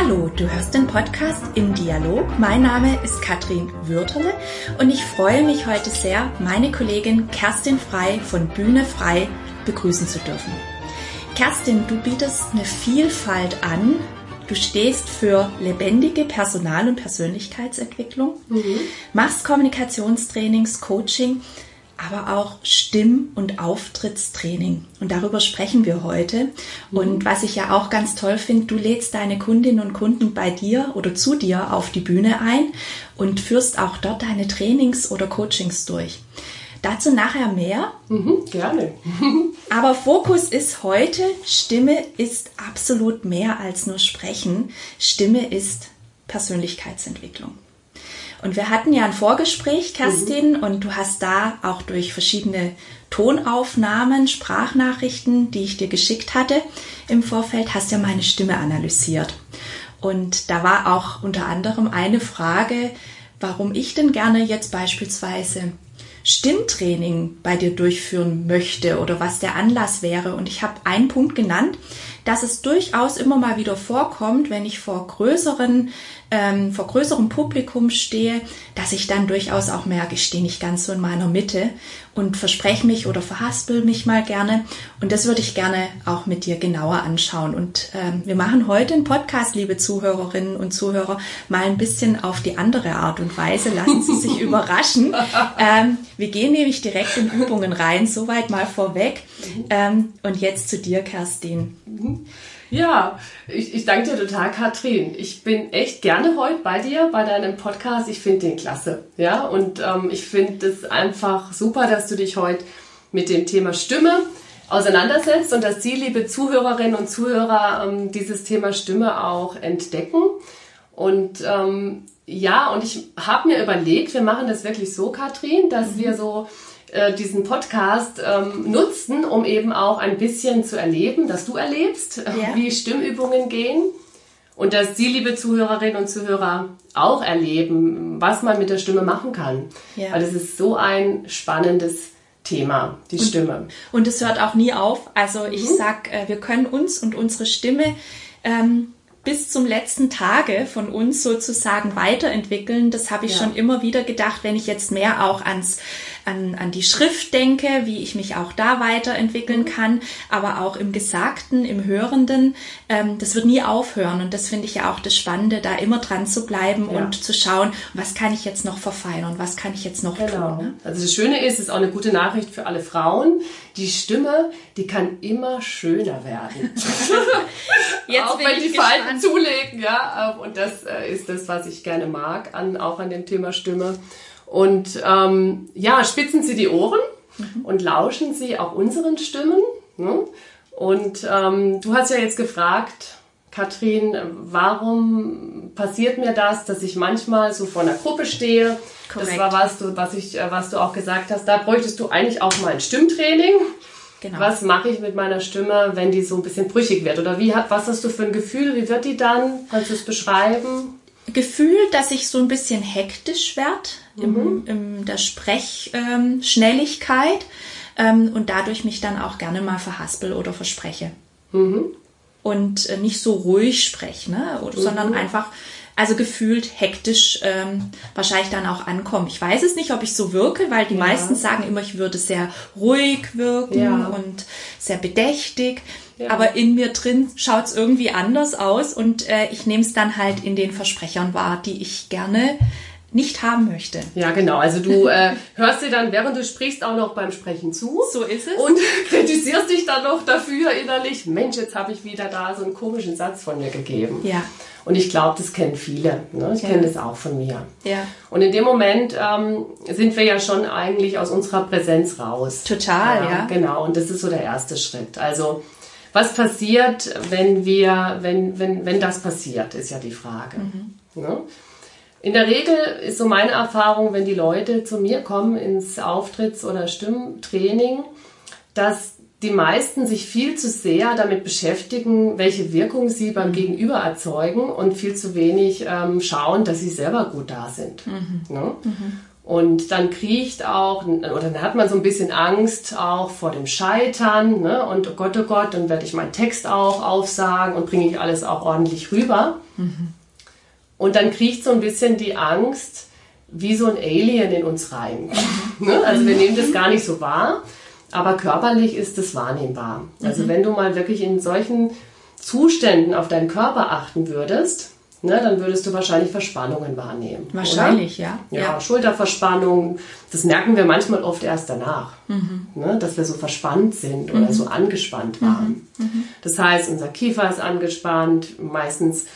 Hallo, du hörst den Podcast im Dialog. Mein Name ist Katrin Würterle und ich freue mich heute sehr, meine Kollegin Kerstin Frei von Bühne Frei begrüßen zu dürfen. Kerstin, du bietest eine Vielfalt an. Du stehst für lebendige Personal- und Persönlichkeitsentwicklung, mhm. machst Kommunikationstrainings, Coaching, aber auch Stimm- und Auftrittstraining. Und darüber sprechen wir heute. Mhm. Und was ich ja auch ganz toll finde, du lädst deine Kundinnen und Kunden bei dir oder zu dir auf die Bühne ein und führst auch dort deine Trainings oder Coachings durch. Dazu nachher mehr. Mhm, gerne. Aber Fokus ist heute, Stimme ist absolut mehr als nur Sprechen. Stimme ist Persönlichkeitsentwicklung. Und wir hatten ja ein Vorgespräch, Kerstin, mhm. und du hast da auch durch verschiedene Tonaufnahmen, Sprachnachrichten, die ich dir geschickt hatte im Vorfeld, hast ja meine Stimme analysiert. Und da war auch unter anderem eine Frage, warum ich denn gerne jetzt beispielsweise Stimmtraining bei dir durchführen möchte oder was der Anlass wäre. Und ich habe einen Punkt genannt, dass es durchaus immer mal wieder vorkommt, wenn ich vor größeren ähm, vor größerem Publikum stehe, dass ich dann durchaus auch merke, ich stehe nicht ganz so in meiner Mitte und verspreche mich oder verhaspel mich mal gerne. Und das würde ich gerne auch mit dir genauer anschauen. Und ähm, wir machen heute einen Podcast, liebe Zuhörerinnen und Zuhörer, mal ein bisschen auf die andere Art und Weise. Lassen Sie sich überraschen. Ähm, wir gehen nämlich direkt in Übungen rein, soweit mal vorweg. Ähm, und jetzt zu dir, Kerstin. Ja, ich, ich danke dir total, Katrin. Ich bin echt gerne heute bei dir, bei deinem Podcast. Ich finde den klasse. Ja, und ähm, ich finde es einfach super, dass du dich heute mit dem Thema Stimme auseinandersetzt und dass Sie, liebe Zuhörerinnen und Zuhörer, ähm, dieses Thema Stimme auch entdecken. Und ähm, ja, und ich habe mir überlegt, wir machen das wirklich so, Katrin, dass mhm. wir so äh, diesen Podcast ähm, nutzen, um eben auch ein bisschen zu erleben, dass du erlebst, ja. wie Stimmübungen gehen und dass Sie, liebe Zuhörerinnen und Zuhörer, auch erleben, was man mit der Stimme machen kann. Ja. Weil es ist so ein spannendes Thema, die und, Stimme. Und es hört auch nie auf. Also ich mhm. sag, äh, wir können uns und unsere Stimme ähm, bis zum letzten Tage von uns sozusagen weiterentwickeln. Das habe ich ja. schon immer wieder gedacht, wenn ich jetzt mehr auch ans an, an die Schrift denke, wie ich mich auch da weiterentwickeln mhm. kann, aber auch im Gesagten, im Hörenden. Ähm, das wird nie aufhören und das finde ich ja auch das Spannende, da immer dran zu bleiben ja. und zu schauen, was kann ich jetzt noch verfeinern, was kann ich jetzt noch genau. tun. Ne? Also das Schöne ist, es ist auch eine gute Nachricht für alle Frauen. Die Stimme, die kann immer schöner werden. jetzt auch wenn die gespannt. Falten zulegen, ja. Und das äh, ist das, was ich gerne mag, an, auch an dem Thema Stimme. Und ähm, ja, spitzen Sie die Ohren mhm. und lauschen Sie auch unseren Stimmen. Ne? Und ähm, du hast ja jetzt gefragt, Katrin, warum passiert mir das, dass ich manchmal so vor einer Gruppe stehe? Korrekt. Das war was, du, was, ich, äh, was du auch gesagt hast. Da bräuchtest du eigentlich auch mal ein Stimmtraining. Genau. Was mache ich mit meiner Stimme, wenn die so ein bisschen brüchig wird? Oder wie, was hast du für ein Gefühl? Wie wird die dann? Kannst du es beschreiben? Gefühl, dass ich so ein bisschen hektisch werde mhm. in, der Sprechschnelligkeit ähm, und dadurch mich dann auch gerne mal verhaspel oder verspreche. Mhm. Und äh, nicht so ruhig spreche, ne? Oder, mhm. sondern einfach, also gefühlt hektisch ähm, wahrscheinlich dann auch ankommen. Ich weiß es nicht, ob ich so wirke, weil die ja. meisten sagen immer, ich würde sehr ruhig wirken ja. und sehr bedächtig. Ja. Aber in mir drin schaut es irgendwie anders aus und äh, ich nehme es dann halt in den Versprechern wahr, die ich gerne nicht haben möchte. Ja, genau. Also du äh, hörst dir dann, während du sprichst, auch noch beim Sprechen zu. So ist es. Und kritisierst dich dann noch dafür innerlich. Mensch, jetzt habe ich wieder da so einen komischen Satz von mir gegeben. Ja. Und ich glaube, das kennen viele. Ne? Ich ja. kenne das auch von mir. Ja. Und in dem Moment ähm, sind wir ja schon eigentlich aus unserer Präsenz raus. Total, ja. ja. Genau. Und das ist so der erste Schritt. Also was passiert, wenn wir, wenn, wenn, wenn das passiert, ist ja die Frage. Mhm. Ne? In der Regel ist so meine Erfahrung, wenn die Leute zu mir kommen ins Auftritts- oder Stimmtraining, dass die meisten sich viel zu sehr damit beschäftigen, welche Wirkung sie beim Gegenüber erzeugen und viel zu wenig ähm, schauen, dass sie selber gut da sind. Mhm. Ne? Mhm. Und dann kriecht auch, oder dann hat man so ein bisschen Angst auch vor dem Scheitern. Ne? Und oh Gott, oh Gott, dann werde ich meinen Text auch aufsagen und bringe ich alles auch ordentlich rüber. Mhm. Und dann kriecht so ein bisschen die Angst, wie so ein Alien in uns rein. Mhm. ne? Also wir nehmen das gar nicht so wahr, aber körperlich ist es wahrnehmbar. Also mhm. wenn du mal wirklich in solchen Zuständen auf deinen Körper achten würdest, ne, dann würdest du wahrscheinlich Verspannungen wahrnehmen. Wahrscheinlich, ja. ja. ja. Schulterverspannung, das merken wir manchmal oft erst danach, mhm. ne, dass wir so verspannt sind oder mhm. so angespannt waren. Mhm. mhm. Das heißt, unser Kiefer ist angespannt, meistens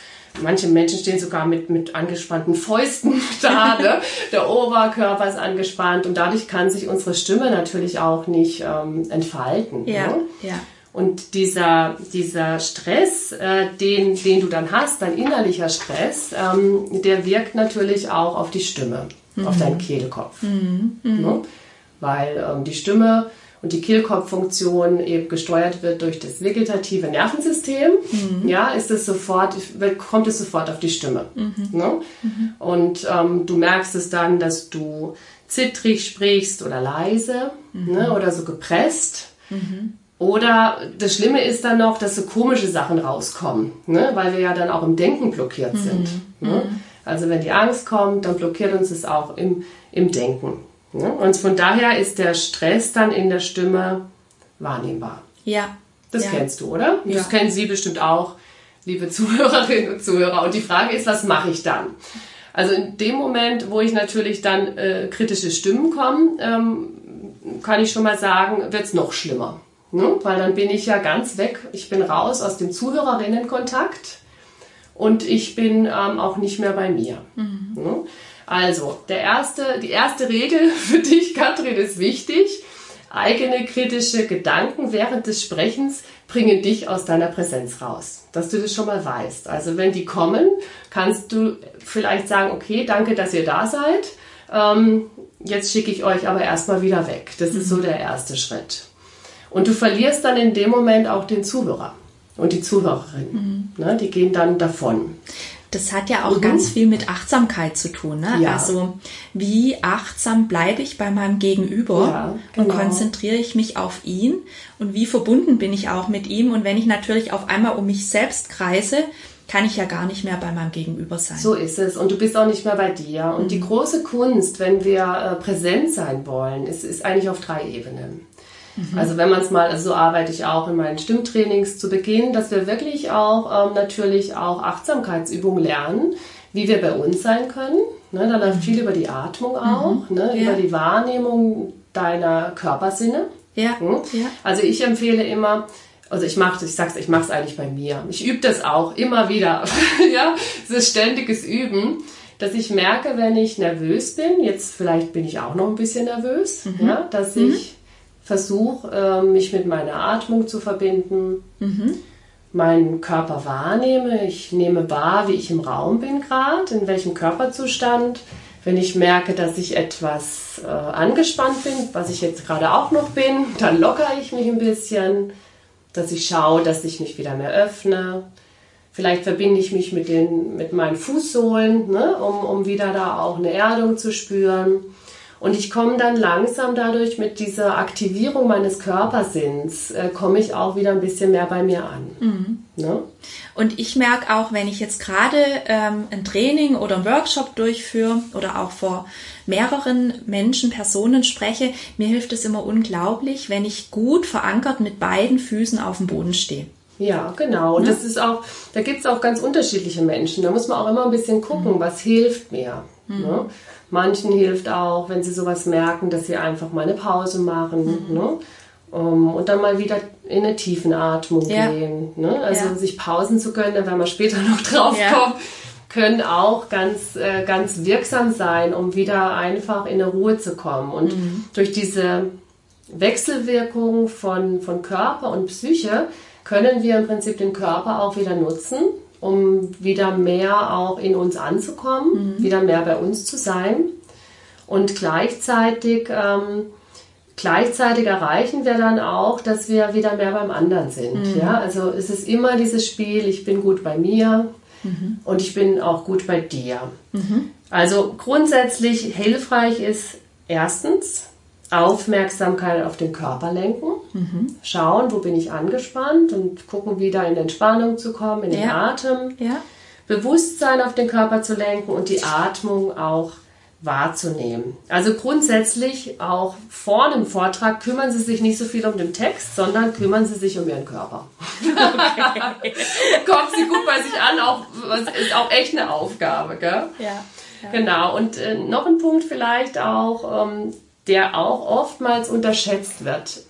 Manche Menschen stehen sogar mit, mit angespannten Fäusten da. Ne? Der Oberkörper ist angespannt und dadurch kann sich unsere Stimme natürlich auch nicht ähm, entfalten. Ja, ne? ja. Und dieser, dieser Stress, äh, den, den du dann hast, dein innerlicher Stress, ähm, der wirkt natürlich auch auf die Stimme, mhm. auf deinen Kehlkopf. Mhm. Mhm. Ne? Weil ähm, die Stimme und die Kehlkopffunktion eben gesteuert wird durch das vegetative Nervensystem, mhm. ja, ist es sofort, kommt es sofort auf die Stimme. Mhm. Ne? Mhm. Und ähm, du merkst es dann, dass du zittrig sprichst oder leise ne, oder so gepresst. Mhm. Oder das Schlimme ist dann noch, dass so komische Sachen rauskommen, ne? weil wir ja dann auch im Denken blockiert sind. Mhm. Ne? Mhm. Also wenn die Angst kommt, dann blockiert uns es auch im, im Denken. Ne? Und von daher ist der Stress dann in der Stimme wahrnehmbar. Ja. Das ja. kennst du, oder? Ja. Das kennen Sie bestimmt auch, liebe Zuhörerinnen und Zuhörer. Und die Frage ist, was mache ich dann? Also in dem Moment, wo ich natürlich dann äh, kritische Stimmen kommen, ähm, kann ich schon mal sagen, wird es noch schlimmer. Ne? Weil dann bin ich ja ganz weg. Ich bin raus aus dem Zuhörerinnenkontakt und ich bin ähm, auch nicht mehr bei mir. Mhm. Ne? Also, der erste, die erste Regel für dich, Katrin, ist wichtig. Eigene kritische Gedanken während des Sprechens bringen dich aus deiner Präsenz raus. Dass du das schon mal weißt. Also, wenn die kommen, kannst du vielleicht sagen, okay, danke, dass ihr da seid. Ähm, jetzt schicke ich euch aber erstmal wieder weg. Das ist so mhm. der erste Schritt. Und du verlierst dann in dem Moment auch den Zuhörer und die Zuhörerin. Mhm. Ne, die gehen dann davon. Das hat ja auch mhm. ganz viel mit Achtsamkeit zu tun. Ne? Ja. Also wie achtsam bleibe ich bei meinem Gegenüber ja, genau. und konzentriere ich mich auf ihn und wie verbunden bin ich auch mit ihm. Und wenn ich natürlich auf einmal um mich selbst kreise, kann ich ja gar nicht mehr bei meinem Gegenüber sein. So ist es. Und du bist auch nicht mehr bei dir. Und mhm. die große Kunst, wenn wir äh, präsent sein wollen, ist, ist eigentlich auf drei Ebenen. Mhm. Also wenn man es mal, also so arbeite ich auch in meinen Stimmtrainings zu Beginn, dass wir wirklich auch ähm, natürlich auch Achtsamkeitsübungen lernen, wie wir bei uns sein können. Ne, da läuft mhm. viel über die Atmung auch, mhm. ne, ja. über die Wahrnehmung deiner Körpersinne. Ja. Hm? ja. Also ich empfehle immer, also ich mache ich sag's, ich mache es eigentlich bei mir. Ich übe das auch immer wieder. ja, es ist ständiges Üben, dass ich merke, wenn ich nervös bin, jetzt vielleicht bin ich auch noch ein bisschen nervös, mhm. ja, dass mhm. ich versuche, äh, mich mit meiner Atmung zu verbinden, mhm. meinen Körper wahrnehme. Ich nehme wahr, wie ich im Raum bin gerade, in welchem Körperzustand. Wenn ich merke, dass ich etwas äh, angespannt bin, was ich jetzt gerade auch noch bin, dann lockere ich mich ein bisschen, dass ich schaue, dass ich mich wieder mehr öffne. Vielleicht verbinde ich mich mit, den, mit meinen Fußsohlen, ne, um, um wieder da auch eine Erdung zu spüren. Und ich komme dann langsam dadurch mit dieser Aktivierung meines Körpersinns, äh, komme ich auch wieder ein bisschen mehr bei mir an. Mhm. Ne? Und ich merke auch, wenn ich jetzt gerade ähm, ein Training oder ein Workshop durchführe oder auch vor mehreren Menschen, Personen spreche, mir hilft es immer unglaublich, wenn ich gut verankert mit beiden Füßen auf dem Boden stehe. Ja, genau. Und ja. das ist auch, da gibt es auch ganz unterschiedliche Menschen. Da muss man auch immer ein bisschen gucken, mhm. was hilft mir. Mhm. Ne? Manchen hilft auch, wenn sie sowas merken, dass sie einfach mal eine Pause machen mhm. ne? Um, und dann mal wieder in eine Tiefenatmung ja. gehen. Ne? Also ja. sich Pausen zu da werden wir später noch drauf ja. kommen, können auch ganz, äh, ganz wirksam sein, um wieder einfach in eine Ruhe zu kommen. Und mhm. durch diese Wechselwirkung von, von Körper und Psyche können wir im Prinzip den Körper auch wieder nutzen, um wieder mehr auch in uns anzukommen, mhm. wieder mehr bei uns zu sein. Und gleichzeitig, ähm, gleichzeitig erreichen wir dann auch, dass wir wieder mehr beim anderen sind. Mhm. Ja? Also es ist immer dieses Spiel, ich bin gut bei mir, mhm. und ich bin auch gut bei dir. Mhm. Also grundsätzlich hilfreich ist erstens Aufmerksamkeit auf den Körper lenken, mhm. schauen, wo bin ich angespannt und gucken, wieder in Entspannung zu kommen, in den Atem. Ja. Bewusstsein auf den Körper zu lenken und die Atmung auch wahrzunehmen. Also grundsätzlich auch vor einem Vortrag kümmern Sie sich nicht so viel um den Text, sondern kümmern Sie sich um Ihren Körper. Okay. Kommt Sie gut bei sich an, auch, ist auch echt eine Aufgabe. Gell? Ja, ja. Genau, und äh, noch ein Punkt vielleicht auch, ähm, der auch oftmals unterschätzt wird,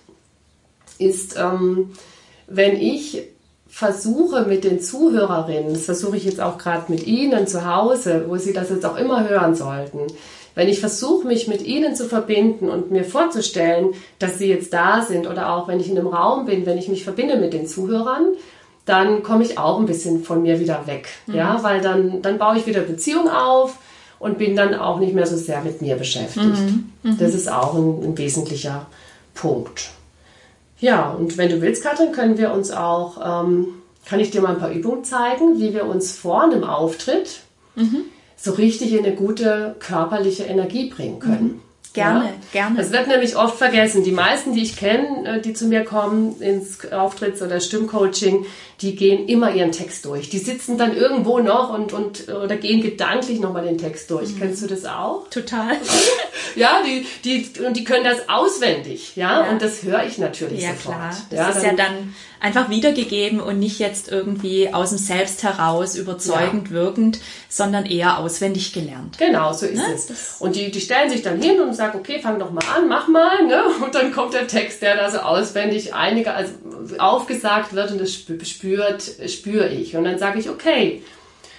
ist, ähm, wenn ich versuche mit den Zuhörerinnen, das versuche ich jetzt auch gerade mit Ihnen zu Hause, wo Sie das jetzt auch immer hören sollten, wenn ich versuche, mich mit Ihnen zu verbinden und mir vorzustellen, dass Sie jetzt da sind oder auch wenn ich in einem Raum bin, wenn ich mich verbinde mit den Zuhörern, dann komme ich auch ein bisschen von mir wieder weg, mhm. ja, weil dann, dann baue ich wieder Beziehung auf und bin dann auch nicht mehr so sehr mit mir beschäftigt. Mhm. Mhm. Das ist auch ein, ein wesentlicher Punkt. Ja, und wenn du willst, Katrin, können wir uns auch, ähm, kann ich dir mal ein paar Übungen zeigen, wie wir uns vor einem Auftritt mhm. so richtig in eine gute körperliche Energie bringen können. Mhm. Gerne, ja? gerne. Das wird nämlich oft vergessen. Die meisten, die ich kenne, äh, die zu mir kommen ins Auftritts- oder Stimmcoaching, die gehen immer ihren Text durch. Die sitzen dann irgendwo noch und, und oder gehen gedanklich nochmal den Text durch. Mhm. Kennst du das auch? Total. ja, die, die, und die können das auswendig, ja, ja. und das höre ich natürlich ja, sofort. Klar. Das ja, ist dann, ja dann einfach wiedergegeben und nicht jetzt irgendwie aus dem Selbst heraus überzeugend ja. wirkend, sondern eher auswendig gelernt. Genau, so ist ne? es. Und die, die stellen sich dann hin und sagen, okay, fang doch mal an, mach mal, ne? Und dann kommt der Text, der da so auswendig einige, also aufgesagt wird und das spürt, spüre ich. Und dann sage ich, okay,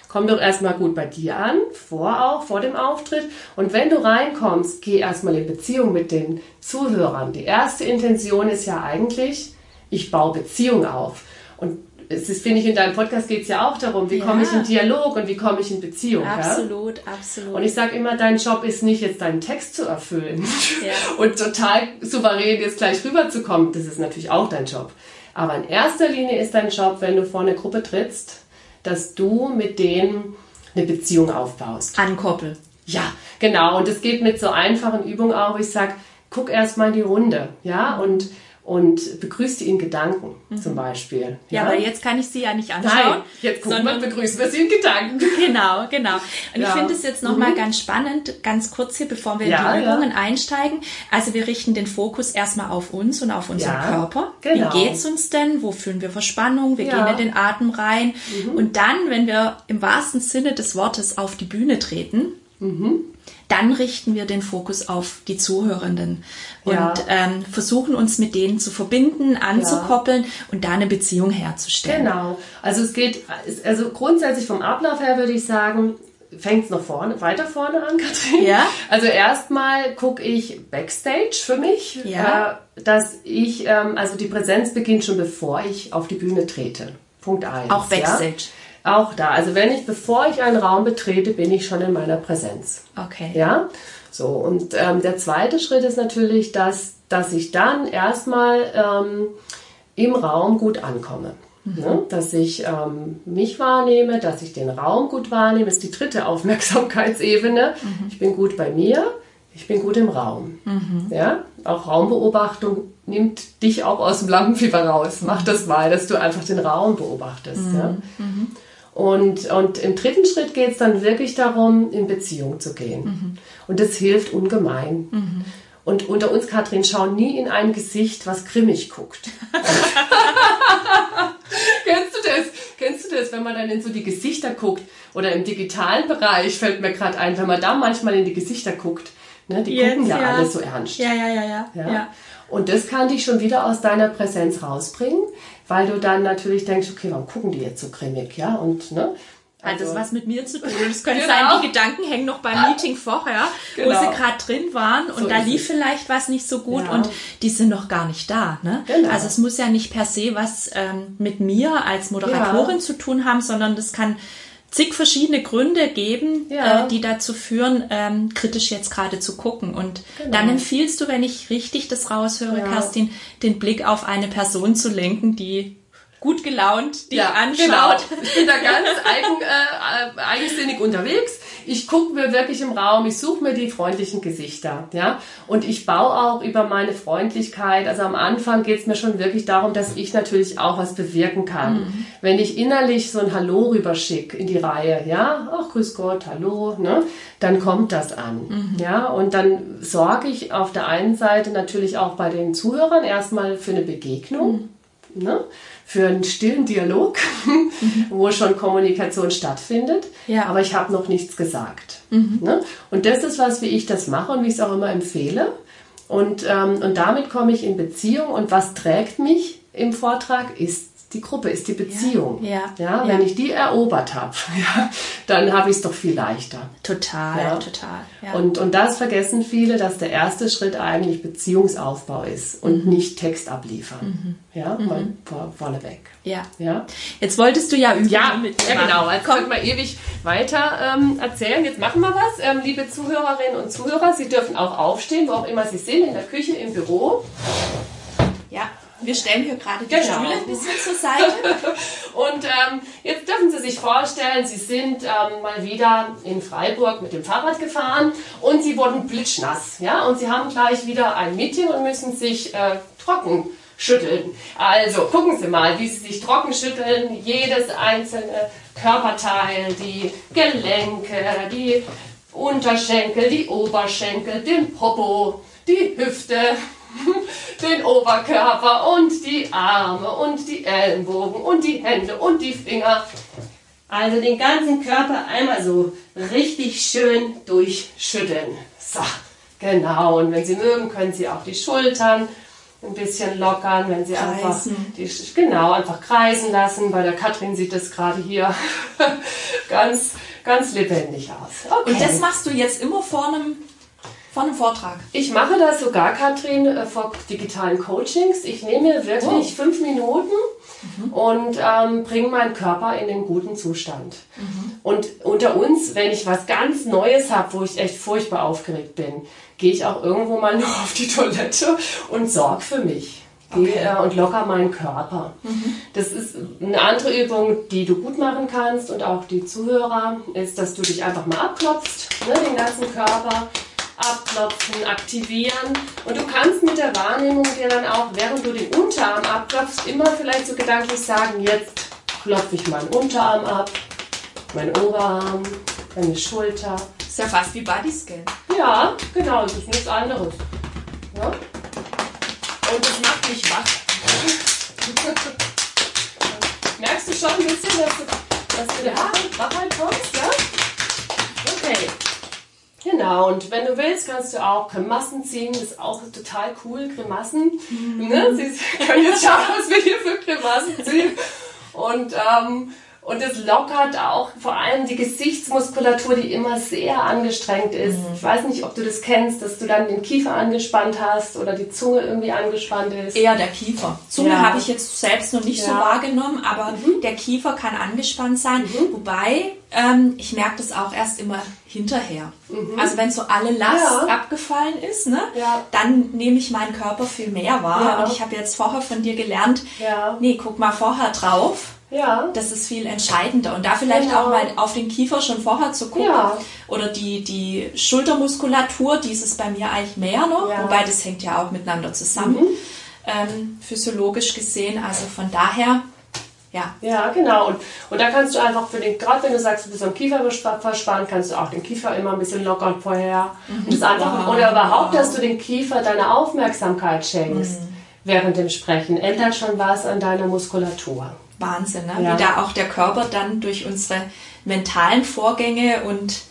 komm doch erstmal gut bei dir an, vor auch, vor dem Auftritt. Und wenn du reinkommst, geh erstmal in Beziehung mit den Zuhörern. Die erste Intention ist ja eigentlich, ich baue Beziehung auf. Und es ist, finde ich, in deinem Podcast geht es ja auch darum, wie ja. komme ich in Dialog und wie komme ich in Beziehung. Absolut, ja? absolut. Und ich sage immer, dein Job ist nicht jetzt deinen Text zu erfüllen ja. und total souverän jetzt gleich rüberzukommen. Das ist natürlich auch dein Job. Aber in erster Linie ist dein Job, wenn du vor eine Gruppe trittst, dass du mit denen eine Beziehung aufbaust. Ankoppel. Ja, genau. Und es geht mit so einfachen Übungen auch. Ich sage, guck erst mal in die Runde, ja, und und begrüßt sie in Gedanken mhm. zum Beispiel. Ja, ja, aber jetzt kann ich sie ja nicht anschauen. Nein, jetzt gucken wir, begrüßen wir sie in Gedanken. Genau, genau. Und ja. ich finde es jetzt nochmal mhm. ganz spannend, ganz kurz hier, bevor wir ja, in die Übungen einsteigen. Also wir richten den Fokus erstmal auf uns und auf unseren Körper. Genau. Wie geht's uns denn? Wo fühlen wir Verspannung? Wir gehen in den Atem rein. Mhm. Und dann, wenn wir im wahrsten Sinne des Wortes auf die Bühne treten, mhm dann richten wir den Fokus auf die Zuhörenden und ja. ähm, versuchen uns mit denen zu verbinden, anzukoppeln ja. und da eine Beziehung herzustellen. Genau. Also es geht, also grundsätzlich vom Ablauf her würde ich sagen, fängt es noch vorne, weiter vorne an, Katrin. Ja. Also erstmal gucke ich Backstage für mich, ja. äh, dass ich, ähm, also die Präsenz beginnt schon bevor ich auf die Bühne trete. Punkt eins. Auch Backstage. Ja? Auch da. Also wenn ich, bevor ich einen Raum betrete, bin ich schon in meiner Präsenz. Okay. Ja. So. Und ähm, der zweite Schritt ist natürlich, dass, dass ich dann erstmal ähm, im Raum gut ankomme. Mhm. Ne? Dass ich ähm, mich wahrnehme, dass ich den Raum gut wahrnehme, ist die dritte Aufmerksamkeitsebene. Mhm. Ich bin gut bei mir, ich bin gut im Raum. Mhm. Ja? Auch Raumbeobachtung nimmt dich auch aus dem Lampenfieber raus. Mach das mal, dass du einfach den Raum beobachtest. Ja? Und, und im dritten Schritt geht es dann wirklich darum, in Beziehung zu gehen. Mhm. Und das hilft ungemein. Mhm. Und unter uns, Katrin, schau nie in ein Gesicht, was grimmig guckt. Kennst du das? Kennst du das, wenn man dann in so die Gesichter guckt? Oder im digitalen Bereich fällt mir gerade ein, wenn man da manchmal in die Gesichter guckt. Ne, die Jetzt, gucken ja, ja alle so ernst. Ja, ja, ja, ja, ja. ja. Und das kann dich schon wieder aus deiner Präsenz rausbringen, weil du dann natürlich denkst, okay, warum gucken die jetzt so grimmig, ja? Und ne? Hat das also was mit mir zu tun? Es könnte genau. sein, die Gedanken hängen noch beim Meeting vorher, genau. wo sie gerade drin waren und so da lief es. vielleicht was nicht so gut ja. und die sind noch gar nicht da. Ne? Genau. Also es muss ja nicht per se was ähm, mit mir als Moderatorin ja. zu tun haben, sondern das kann zig verschiedene Gründe geben, ja. äh, die dazu führen, ähm, kritisch jetzt gerade zu gucken. Und genau. dann empfiehlst du, wenn ich richtig das raushöre, ja. Kerstin, den Blick auf eine Person zu lenken, die gut gelaunt dich ja, anschaut. Genau. Ich bin da ganz eigen, äh, eigensinnig unterwegs. Ich gucke mir wirklich im Raum, ich suche mir die freundlichen Gesichter, ja. Und ich baue auch über meine Freundlichkeit. Also am Anfang geht es mir schon wirklich darum, dass ich natürlich auch was bewirken kann. Mhm. Wenn ich innerlich so ein Hallo rüberschicke in die Reihe, ja, ach grüß Gott, hallo, ne, dann kommt das an, mhm. ja. Und dann sorge ich auf der einen Seite natürlich auch bei den Zuhörern erstmal für eine Begegnung. Mhm. Ne? für einen stillen Dialog, mhm. wo schon Kommunikation stattfindet. Ja. Aber ich habe noch nichts gesagt. Mhm. Ne? Und das ist was, wie ich das mache und wie ich es auch immer empfehle. Und, ähm, und damit komme ich in Beziehung. Und was trägt mich im Vortrag ist die Gruppe, ist die Beziehung. Ja, ja. ja wenn ich die erobert habe, ja, dann habe ich es doch viel leichter. Total, ja. total. Ja. Und, und das vergessen viele, dass der erste Schritt eigentlich Beziehungsaufbau ist und mhm. nicht Text abliefern. Mhm. Ja, mhm. mal vor, vorneweg. Ja. ja. Jetzt wolltest du ja üben. Ja, mit ja genau. Jetzt können wir ewig weiter ähm, erzählen. Jetzt machen wir was. Ähm, liebe Zuhörerinnen und Zuhörer, Sie dürfen auch aufstehen, wo auch immer Sie sind, in der Küche, im Büro. Ja. Wir stellen hier gerade die genau. Stühle ein bisschen zur Seite. und ähm, jetzt dürfen Sie sich vorstellen, Sie sind ähm, mal wieder in Freiburg mit dem Fahrrad gefahren und Sie wurden blitschnass. Ja? Und Sie haben gleich wieder ein Meeting und müssen sich äh, trocken schütteln. Also gucken Sie mal, wie Sie sich trocken schütteln. Jedes einzelne Körperteil, die Gelenke, die Unterschenkel, die Oberschenkel, den Popo, die Hüfte, den Oberkörper und die Arme und die Ellenbogen und die Hände und die Finger. Also den ganzen Körper einmal so richtig schön durchschütteln. So, genau. Und wenn Sie mögen, können Sie auch die Schultern ein bisschen lockern, wenn Sie kreisen. einfach die, genau einfach kreisen lassen. Bei der Katrin sieht das gerade hier ganz ganz lebendig aus. Okay. Und das machst du jetzt immer vor einem von einem Vortrag? Ich mache das sogar, Katrin, äh, vor digitalen Coachings. Ich nehme mir wirklich oh. fünf Minuten mhm. und ähm, bringe meinen Körper in den guten Zustand. Mhm. Und unter uns, wenn ich was ganz Neues habe, wo ich echt furchtbar aufgeregt bin, gehe ich auch irgendwo mal noch auf die Toilette und sorge für mich. Okay. Äh, und locker meinen Körper. Mhm. Das ist eine andere Übung, die du gut machen kannst und auch die Zuhörer, ist, dass du dich einfach mal abklopfst, ne, den ganzen Körper abklopfen, aktivieren. Und du kannst mit der Wahrnehmung dir dann auch, während du den Unterarm abklopfst, immer vielleicht so gedanklich sagen, jetzt klopfe ich meinen Unterarm ab, meinen Oberarm, meine Schulter. Ist ja fast wie Bodyscan. Ja, genau, das ist nichts anderes. Ja? Und das macht mich wach. Merkst du schon ein bisschen, dass du, dass du der Wachheit kommst, ja? Okay. Genau, und wenn du willst, kannst du auch Grimassen ziehen. Das ist auch total cool, Grimassen. Mhm. Ne? Sie können jetzt schauen, was wir hier für Grimassen ziehen. Und ähm, und es lockert auch vor allem die Gesichtsmuskulatur, die immer sehr angestrengt ist. Mhm. Ich weiß nicht, ob du das kennst, dass du dann den Kiefer angespannt hast oder die Zunge irgendwie angespannt ist. Eher der Kiefer. Zunge ja. habe ich jetzt selbst noch nicht ja. so wahrgenommen, aber mhm. der Kiefer kann angespannt sein. Mhm. Wobei, ähm, ich merke das auch erst immer hinterher. Mhm. Also wenn so alle Last ja. abgefallen ist, ne, dann nehme ich meinen Körper viel mehr wahr. Und ich habe jetzt vorher von dir gelernt, nee, guck mal vorher drauf ja. Das ist viel entscheidender. Und da vielleicht genau. auch mal auf den Kiefer schon vorher zu gucken. Ja. Oder die, die Schultermuskulatur, die ist es bei mir eigentlich mehr noch. Ja. Wobei das hängt ja auch miteinander zusammen. Mhm. Ähm, physiologisch gesehen. Also von daher, ja. Ja, genau. Und, und da kannst du einfach für den, gerade wenn du sagst, du bist am Kiefer verspannt, kannst du auch den Kiefer immer ein bisschen lockern vorher. Mhm. Und das einfach, wow. Oder überhaupt, dass du den Kiefer deine Aufmerksamkeit schenkst mhm. während dem Sprechen, ändert schon was an deiner Muskulatur. Wahnsinn, ne? Ja. wie da auch der Körper dann durch unsere mentalen Vorgänge und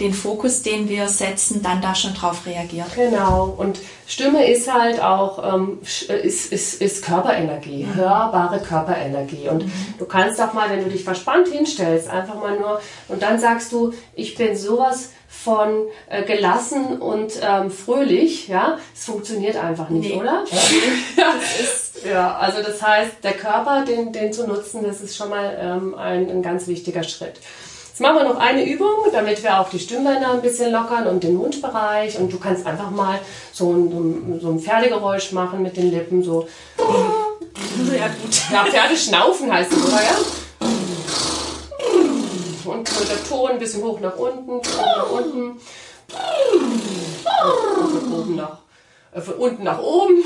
den Fokus, den wir setzen, dann da schon drauf reagiert. Genau. Und Stimme ist halt auch ähm, ist, ist, ist Körperenergie, mhm. hörbare Körperenergie. Und mhm. du kannst auch mal, wenn du dich verspannt hinstellst, einfach mal nur und dann sagst du, ich bin sowas von äh, gelassen und ähm, fröhlich, ja, es funktioniert einfach nicht, nee. oder? ja, ist, ja, also das heißt, der Körper, den, den zu nutzen, das ist schon mal ähm, ein, ein ganz wichtiger Schritt. Jetzt machen wir noch eine Übung, damit wir auch die Stimmbänder ein bisschen lockern und den Mundbereich. Und du kannst einfach mal so ein, so ein Pferdegeräusch machen mit den Lippen, so. Ja, gut. Ja, Pferde schnaufen heißt es, oder? Ja? Und der Ton ein bisschen hoch nach unten, hoch nach unten. Und oben nach, von unten nach oben.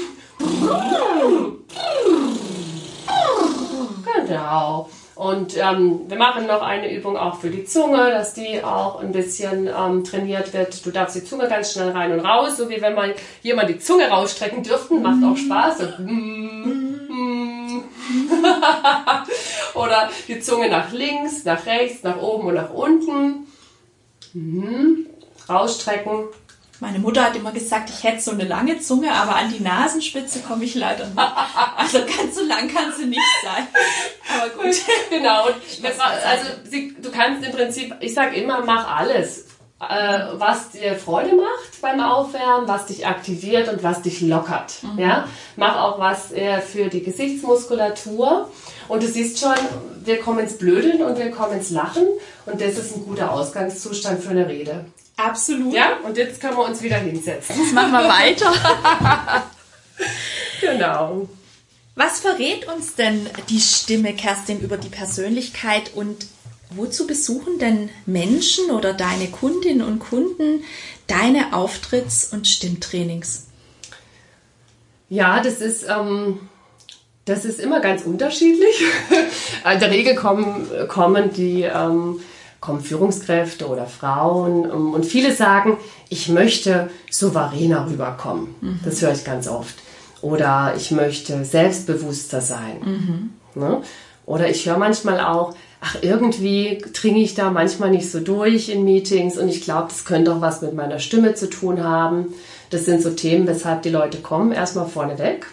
Genau. Und ähm, wir machen noch eine Übung auch für die Zunge, dass die auch ein bisschen ähm, trainiert wird. Du darfst die Zunge ganz schnell rein und raus, so wie wenn man jemand die Zunge rausstrecken dürften. Macht auch Spaß. So. Oder die Zunge nach links, nach rechts, nach oben und nach unten. Mhm. Rausstrecken. Meine Mutter hat immer gesagt, ich hätte so eine lange Zunge, aber an die Nasenspitze komme ich leider nicht. Also ganz so lang kann sie nicht sein. Aber gut. Genau. Also sie, du kannst im Prinzip, ich sage immer, mach alles. Äh, was dir Freude macht beim Aufwärmen, was dich aktiviert und was dich lockert. Mhm. Ja? Mach auch was äh, für die Gesichtsmuskulatur. Und du siehst schon, wir kommen ins Blödeln und wir kommen ins Lachen. Und das ist ein guter Ausgangszustand für eine Rede. Absolut. Ja, und jetzt können wir uns wieder hinsetzen. Jetzt machen wir weiter. genau. Was verrät uns denn die Stimme, Kerstin, über die Persönlichkeit und wozu besuchen denn Menschen oder deine Kundinnen und Kunden deine Auftritts- und Stimmtrainings? Ja, das ist, ähm, das ist immer ganz unterschiedlich. In der Regel kommen, kommen die ähm, kommen Führungskräfte oder Frauen ähm, und viele sagen, ich möchte souveräner rüberkommen. Mhm. Das höre ich ganz oft. Oder ich möchte selbstbewusster sein. Mhm. Ne? Oder ich höre manchmal auch, ach, irgendwie dringe ich da manchmal nicht so durch in Meetings und ich glaube, das könnte auch was mit meiner Stimme zu tun haben. Das sind so Themen, weshalb die Leute kommen, erstmal vorneweg.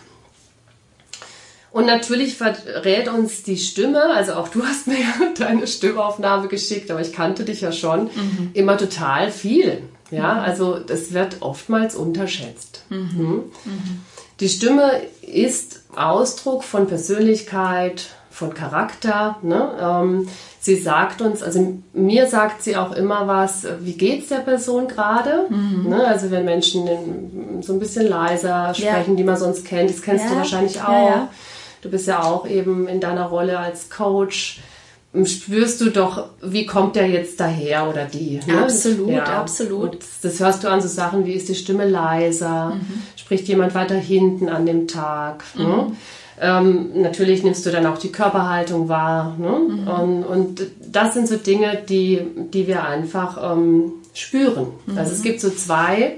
Und natürlich verrät uns die Stimme, also auch du hast mir ja deine Stimmaufnahme geschickt, aber ich kannte dich ja schon, mhm. immer total viel. Ja, mhm. also das wird oftmals unterschätzt. Mhm. Hm? mhm. Die Stimme ist Ausdruck von Persönlichkeit, von Charakter. Ne? Ähm, sie sagt uns, also mir sagt sie auch immer was, wie geht es der Person gerade? Mhm. Ne? Also wenn Menschen so ein bisschen leiser sprechen, ja. die man sonst kennt, das kennst ja. du wahrscheinlich auch. Ja, Du bist ja auch eben in deiner Rolle als Coach. Spürst du doch, wie kommt der jetzt daher oder die? Ne? Absolut, ja. absolut. Und das hörst du an so Sachen wie, ist die Stimme leiser? Mhm. Spricht jemand weiter hinten an dem Tag? Ne? Mhm. Ne? Ähm, natürlich nimmst du dann auch die Körperhaltung wahr. Ne? Mhm. Und, und, das sind so Dinge, die, die wir einfach ähm, spüren. Mhm. Also es gibt so zwei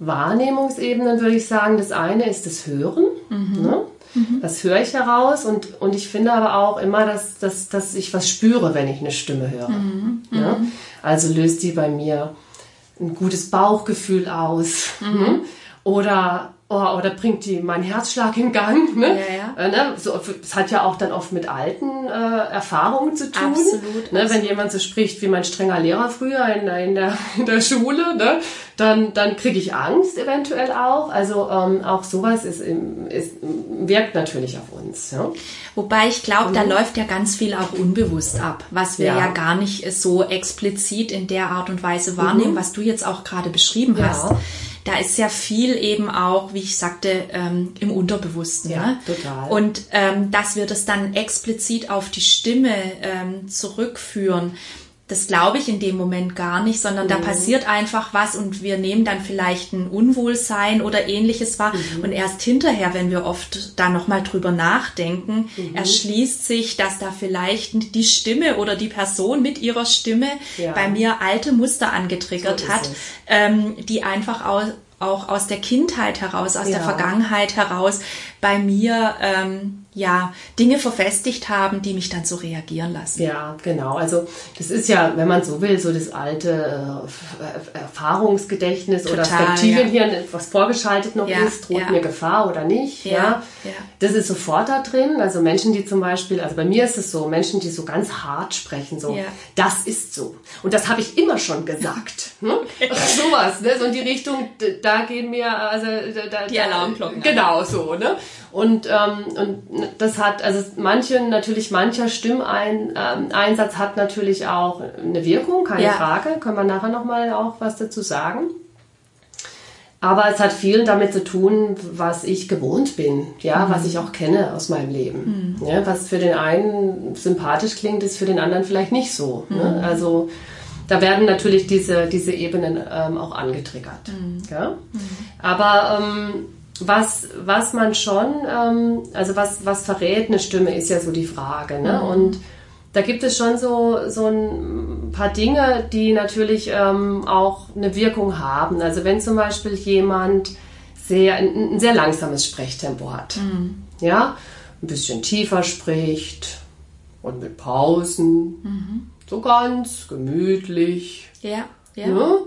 Wahrnehmungsebenen, würde ich sagen. Das eine ist das Hören. Mhm. Ne? Mhm. Das höre ich heraus und, und ich finde aber auch immer, dass, dass, dass ich was spüre, wenn ich eine Stimme höre. Mhm. Ja? Also löst die bei mir ein gutes Bauchgefühl aus. Mhm. Ne? Oder oh, oder bringt die meinen Herzschlag in Gang. Ne? Ja, ja. Äh, ne? So, das hat ja auch dann oft mit alten äh, Erfahrungen zu tun. Absolut, ne? Absolut. Wenn jemand so spricht wie mein strenger Lehrer früher in, in, der, in der Schule, ne? dann, dann kriege ich Angst eventuell auch. Also ähm, auch sowas ist, ist, wirkt natürlich auf uns. Ja? Wobei ich glaube, mhm. da läuft ja ganz viel auch unbewusst ab, was wir ja. ja, gar nicht so explizit in der Art und Weise wahrnehmen, mhm. was du jetzt auch gerade beschrieben hast da ist sehr viel eben auch, wie ich sagte, ähm, im Unterbewussten. Ja, ne? total. Und ähm, dass wir das dann explizit auf die Stimme ähm, zurückführen, das glaube ich in dem Moment gar nicht, sondern mhm. da passiert einfach was und wir nehmen dann vielleicht ein Unwohlsein oder ähnliches wahr. Mhm. Und erst hinterher, wenn wir oft da nochmal drüber nachdenken, mhm. erschließt sich, dass da vielleicht die Stimme oder die Person mit ihrer Stimme ja. bei mir alte Muster angetriggert so hat, ähm, die einfach auch auch aus der Kindheit heraus, aus ja. der Vergangenheit heraus bei mir ähm, ja Dinge verfestigt haben, die mich dann so reagieren lassen. Ja, genau. Also das ist ja, wenn man so will, so das alte äh, Erfahrungsgedächtnis Total, oder das Reptilienhirn, ja. was vorgeschaltet noch ja, ist, droht mir Gefahr oder nicht. Ja, Das ist sofort da drin. Also Menschen, die zum Beispiel, also bei mir ist es so, Menschen, die so ganz hart sprechen, so, das ist so. Und das habe ich immer schon gesagt. Ne? Sowas, ne? So in die Richtung, da gehen mir, also da, die Alarmglocken. Genau so, ne? Und, ähm, und das hat, also manche, natürlich mancher Stimmeinsatz ähm, hat natürlich auch eine Wirkung, keine ja. Frage. Können wir nachher nochmal auch was dazu sagen. Aber es hat viel damit zu tun, was ich gewohnt bin, ja, mhm. was ich auch kenne aus meinem Leben. Mhm. Ja, was für den einen sympathisch klingt, ist für den anderen vielleicht nicht so. Ne? Mhm. Ne? Also da werden natürlich diese, diese Ebenen ähm, auch angetriggert. Mhm. Ja? Mhm. Aber ähm, was, was man schon, ähm, also was, was verrät eine Stimme, ist ja so die Frage. Ne? Mhm. Und da gibt es schon so, so ein paar Dinge, die natürlich ähm, auch eine Wirkung haben. Also wenn zum Beispiel jemand sehr, ein, ein sehr langsames Sprechtempo hat, mhm. ja, ein bisschen tiefer spricht und mit Pausen, mhm. so ganz gemütlich. Ja, ja. Ne?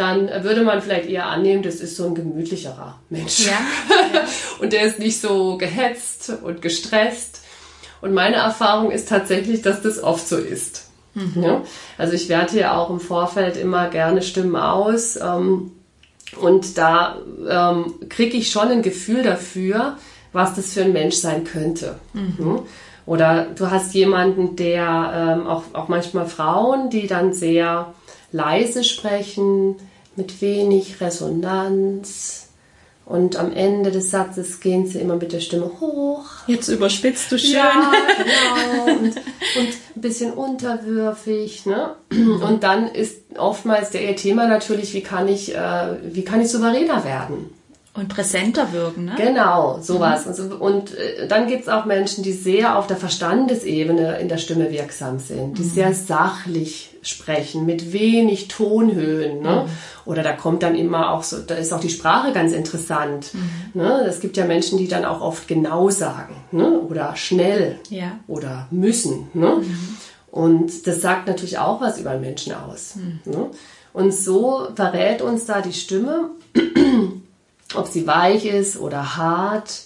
Dann würde man vielleicht eher annehmen, das ist so ein gemütlicherer Mensch. Ja, ja. und der ist nicht so gehetzt und gestresst. Und meine Erfahrung ist tatsächlich, dass das oft so ist. Mhm. Ja? Also ich werte ja auch im Vorfeld immer gerne Stimmen aus. Ähm, und da ähm, kriege ich schon ein Gefühl dafür, was das für ein Mensch sein könnte. Mhm. Oder du hast jemanden, der ähm, auch, auch manchmal Frauen, die dann sehr leise sprechen, mit wenig Resonanz, und am Ende des Satzes gehen sie immer mit der Stimme hoch. Jetzt überspitzt du schön. Ja, genau. Und, und ein bisschen unterwürfig. Ne? Und dann ist oftmals der Thema natürlich, wie kann ich, äh, wie kann ich souveräner werden? Und präsenter wirken, ne? Genau, sowas. Mhm. Und, so, und äh, dann gibt es auch Menschen, die sehr auf der Verstandesebene in der Stimme wirksam sind, die mhm. sehr sachlich sprechen, mit wenig Tonhöhen. Ne? Mhm. Oder da kommt dann immer auch so, da ist auch die Sprache ganz interessant. Mhm. Ne? Es gibt ja Menschen, die dann auch oft genau sagen ne? oder schnell ja. oder müssen. Ne? Mhm. Und das sagt natürlich auch was über einen Menschen aus. Mhm. Ne? Und so verrät uns da die Stimme ob sie weich ist oder hart,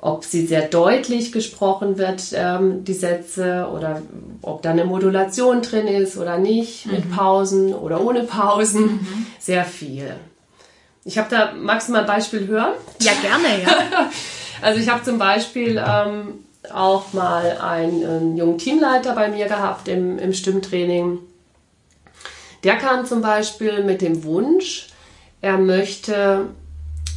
ob sie sehr deutlich gesprochen wird, ähm, die Sätze, oder ob da eine Modulation drin ist oder nicht, mhm. mit Pausen oder ohne Pausen, mhm. sehr viel. Ich habe da maximal ein Beispiel hören. Ja, gerne, ja. also ich habe zum Beispiel ähm, auch mal einen, einen, jungen Teamleiter bei mir gehabt im, im Stimmtraining. Der kam zum Beispiel mit dem Wunsch, er möchte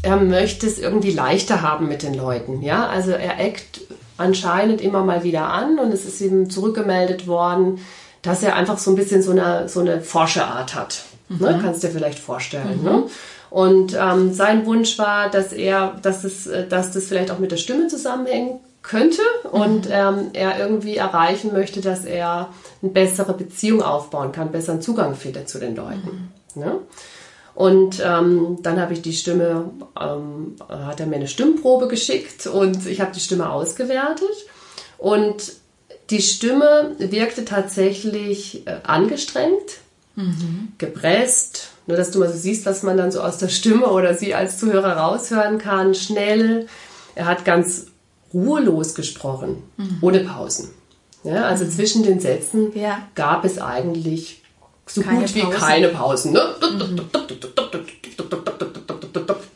er möchte es irgendwie leichter haben mit den Leuten. Ja, also er eckt anscheinend immer mal wieder an und es ist ihm zurückgemeldet worden, dass er einfach so ein bisschen so eine, so eine Forscherart hat. Ne? Mhm. Ne? Kannst du dir vielleicht vorstellen. Mhm. Ne? Und ähm, sein Wunsch war, dass er, dass das, dass das vielleicht auch mit der Stimme zusammenhängen könnte und mhm. ähm, er irgendwie erreichen möchte, dass er eine bessere Beziehung aufbauen kann, besseren Zugang findet zu den Leuten. Mhm. Ne? Und ähm, dann habe ich die Stimme, ähm, hat er mir eine Stimmprobe geschickt und ich habe die Stimme ausgewertet. Und die Stimme wirkte tatsächlich äh, angestrengt, mhm. gepresst. Nur, dass du mal so siehst, was man dann so aus der Stimme oder sie als Zuhörer raushören kann. Schnell. Er hat ganz ruhelos gesprochen, mhm. ohne Pausen. Ja, also mhm. zwischen den Sätzen ja. gab es eigentlich so keine gut wie keine Pausen. Ne? Mhm.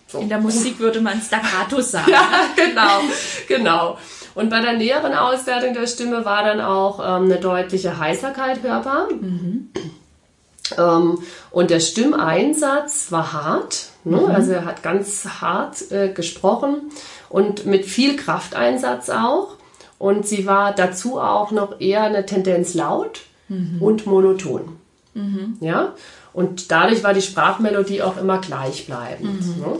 So. In der Musik würde man Staccato sagen. ja, genau, genau. Und bei der näheren Auswertung der Stimme war dann auch ähm, eine deutliche Heiserkeit hörbar. Mhm. Ähm, und der Stimmeinsatz war hart. Ne? Mhm. Also er hat ganz hart äh, gesprochen und mit viel Krafteinsatz auch. Und sie war dazu auch noch eher eine Tendenz laut mhm. und monoton. Mhm. Ja? Und dadurch war die Sprachmelodie auch immer gleichbleibend. Mhm. Ne?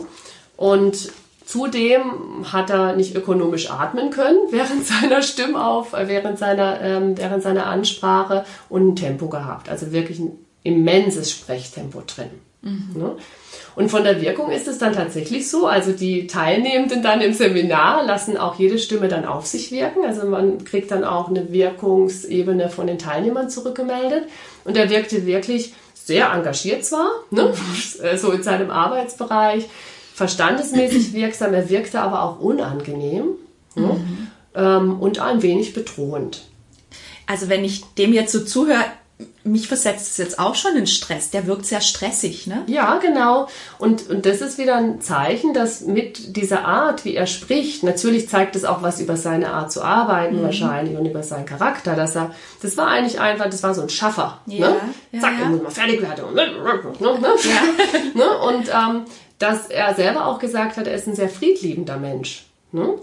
Und zudem hat er nicht ökonomisch atmen können während seiner Stimmauf, äh, während seiner, ähm, während seiner Ansprache und ein Tempo gehabt. Also wirklich ein immenses Sprechtempo drin. Mhm. Ne? Und von der Wirkung ist es dann tatsächlich so, also die Teilnehmenden dann im Seminar lassen auch jede Stimme dann auf sich wirken. Also man kriegt dann auch eine Wirkungsebene von den Teilnehmern zurückgemeldet. Und er wirkte wirklich sehr engagiert zwar, ne? Mhm. so in seinem Arbeitsbereich, verstandesmäßig wirksam, er wirkte aber auch unangenehm ne? mhm. ähm, und ein wenig bedrohend. Also wenn ich dem jetzt so zuhöre, mich versetzt es jetzt auch schon in Stress. Der wirkt sehr stressig, ne? Ja, genau. Und, und das ist wieder ein Zeichen, dass mit dieser Art, wie er spricht, natürlich zeigt es auch was über seine Art zu arbeiten mhm. wahrscheinlich und über seinen Charakter, dass er, das war eigentlich einfach, das war so ein Schaffer. Ja, ne? ja, Zack, ja. muss mal fertig werden. Ne? Ja. ne? Und ähm, dass er selber auch gesagt hat, er ist ein sehr friedliebender Mensch. Ne?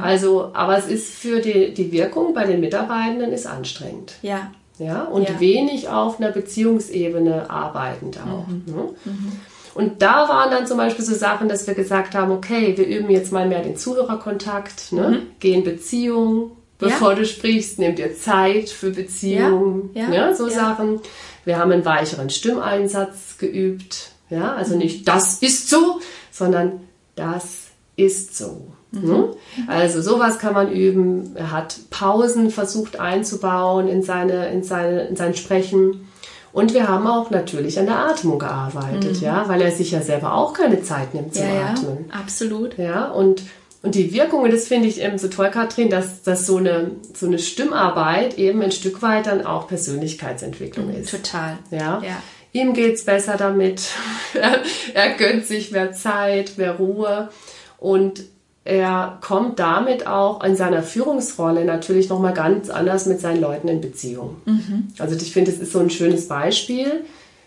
Also, aber es ist für die, die Wirkung bei den Mitarbeitenden ist anstrengend. Ja ja, und ja. wenig auf einer Beziehungsebene arbeitend auch. Mhm. Ne? Mhm. Und da waren dann zum Beispiel so Sachen, dass wir gesagt haben, okay, wir üben jetzt mal mehr den Zuhörerkontakt, ne? Mhm. gehen Beziehung, bevor ja. du sprichst, nimm dir Zeit für Beziehungen, ja. ja so Sachen. Wir haben einen weicheren Stimmeinsatz geübt, ja, also mhm. nicht das ist so, sondern das ist so. Mhm. Also sowas kann man üben. Er hat Pausen versucht einzubauen in, seine, in, seine, in sein Sprechen. Und wir haben auch natürlich an der Atmung gearbeitet, mhm. ja, weil er sich ja selber auch keine Zeit nimmt zu ja, atmen. Ja, absolut. Ja, und, und die Wirkungen, das finde ich eben so toll, Katrin, dass, dass so, eine, so eine Stimmarbeit eben ein Stück weit dann auch Persönlichkeitsentwicklung mhm, ist. Total. Ja. ja. Ihm geht's besser damit. er, er gönnt sich mehr Zeit, mehr Ruhe. Und er kommt damit auch in seiner Führungsrolle natürlich nochmal ganz anders mit seinen Leuten in Beziehung. Mhm. Also ich finde, es ist so ein schönes Beispiel,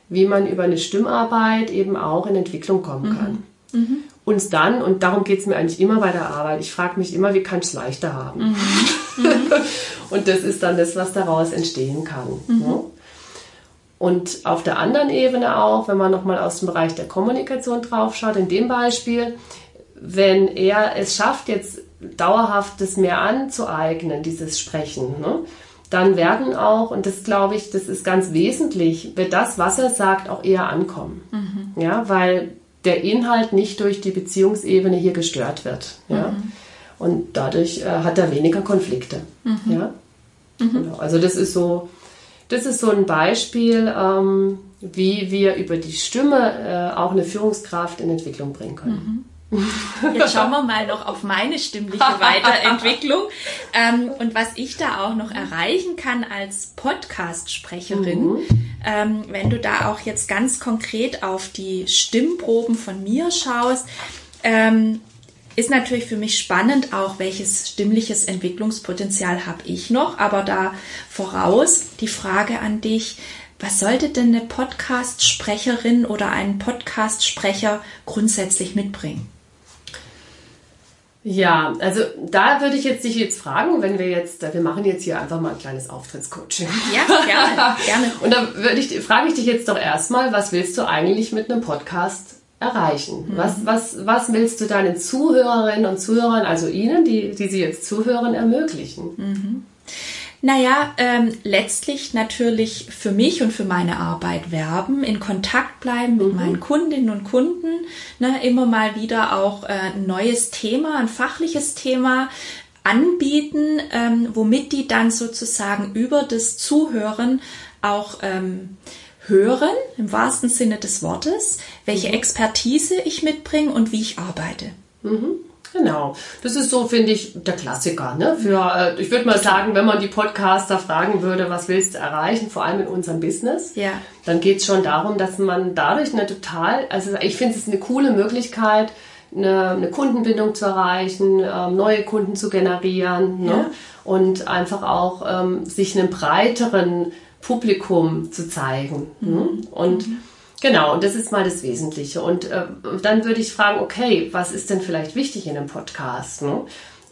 wie man über eine Stimmarbeit eben auch in Entwicklung kommen mhm. kann. Mhm. Und dann, und darum geht es mir eigentlich immer bei der Arbeit, ich frage mich immer, wie kann ich es leichter haben? Mhm. Und das ist dann das, was daraus entstehen kann. Mhm. Ne? Und auf der anderen Ebene auch, wenn man nochmal aus dem Bereich der Kommunikation draufschaut, in dem Beispiel, wenn er es schafft, jetzt dauerhaft das mehr anzueignen, dieses Sprechen, ne, dann werden auch, und das glaube ich, das ist ganz wesentlich, wird das, was er sagt, auch eher ankommen. Mhm. Ja, weil der Inhalt nicht durch die Beziehungsebene hier gestört wird. Ja. Mhm. Und dadurch äh, hat er weniger Konflikte. Mhm. Ja. Mhm. Genau. Also das ist so, das ist so ein Beispiel, ähm, wie wir über die Stimme äh, auch eine Führungskraft in Entwicklung bringen können. Jetzt schauen wir mal noch auf meine stimmliche Weiterentwicklung ähm, und was ich da auch noch erreichen kann als Podcast-Sprecherin. Mhm. Ähm, wenn du da auch jetzt ganz konkret auf die Stimmproben von mir schaust, ähm, ist natürlich für mich spannend auch, welches stimmliches Entwicklungspotenzial habe ich noch, aber da voraus die Frage an dich, was sollte denn eine Podcast-Sprecherin oder ein Podcast-Sprecher grundsätzlich mitbringen? Ja, also da würde ich jetzt dich jetzt fragen, wenn wir jetzt, wir machen jetzt hier einfach mal ein kleines Auftrittscoaching. Ja, gerne, gerne. Und da würde ich, frage ich dich jetzt doch erstmal, was willst du eigentlich mit einem Podcast erreichen? Mhm. Was, was, was willst du deinen Zuhörerinnen und Zuhörern, also Ihnen, die, die Sie jetzt zuhören, ermöglichen? Mhm. Naja, ähm, letztlich natürlich für mich und für meine Arbeit werben, in Kontakt bleiben mit mhm. meinen Kundinnen und Kunden, ne, immer mal wieder auch äh, ein neues Thema, ein fachliches Thema anbieten, ähm, womit die dann sozusagen über das Zuhören auch ähm, hören, im wahrsten Sinne des Wortes, welche mhm. Expertise ich mitbringe und wie ich arbeite. Mhm. Genau. Das ist so, finde ich, der Klassiker. Ne? Für, äh, ich würde mal sagen, wenn man die Podcaster fragen würde, was willst du erreichen, vor allem in unserem Business, ja. dann geht es schon darum, dass man dadurch eine total, also ich finde es eine coole Möglichkeit, eine, eine Kundenbindung zu erreichen, ähm, neue Kunden zu generieren ne? Ja. und einfach auch ähm, sich einem breiteren Publikum zu zeigen. Ne? Mhm. Ne? Und mhm Genau, und das ist mal das Wesentliche. Und äh, dann würde ich fragen, okay, was ist denn vielleicht wichtig in einem Podcast? Ne?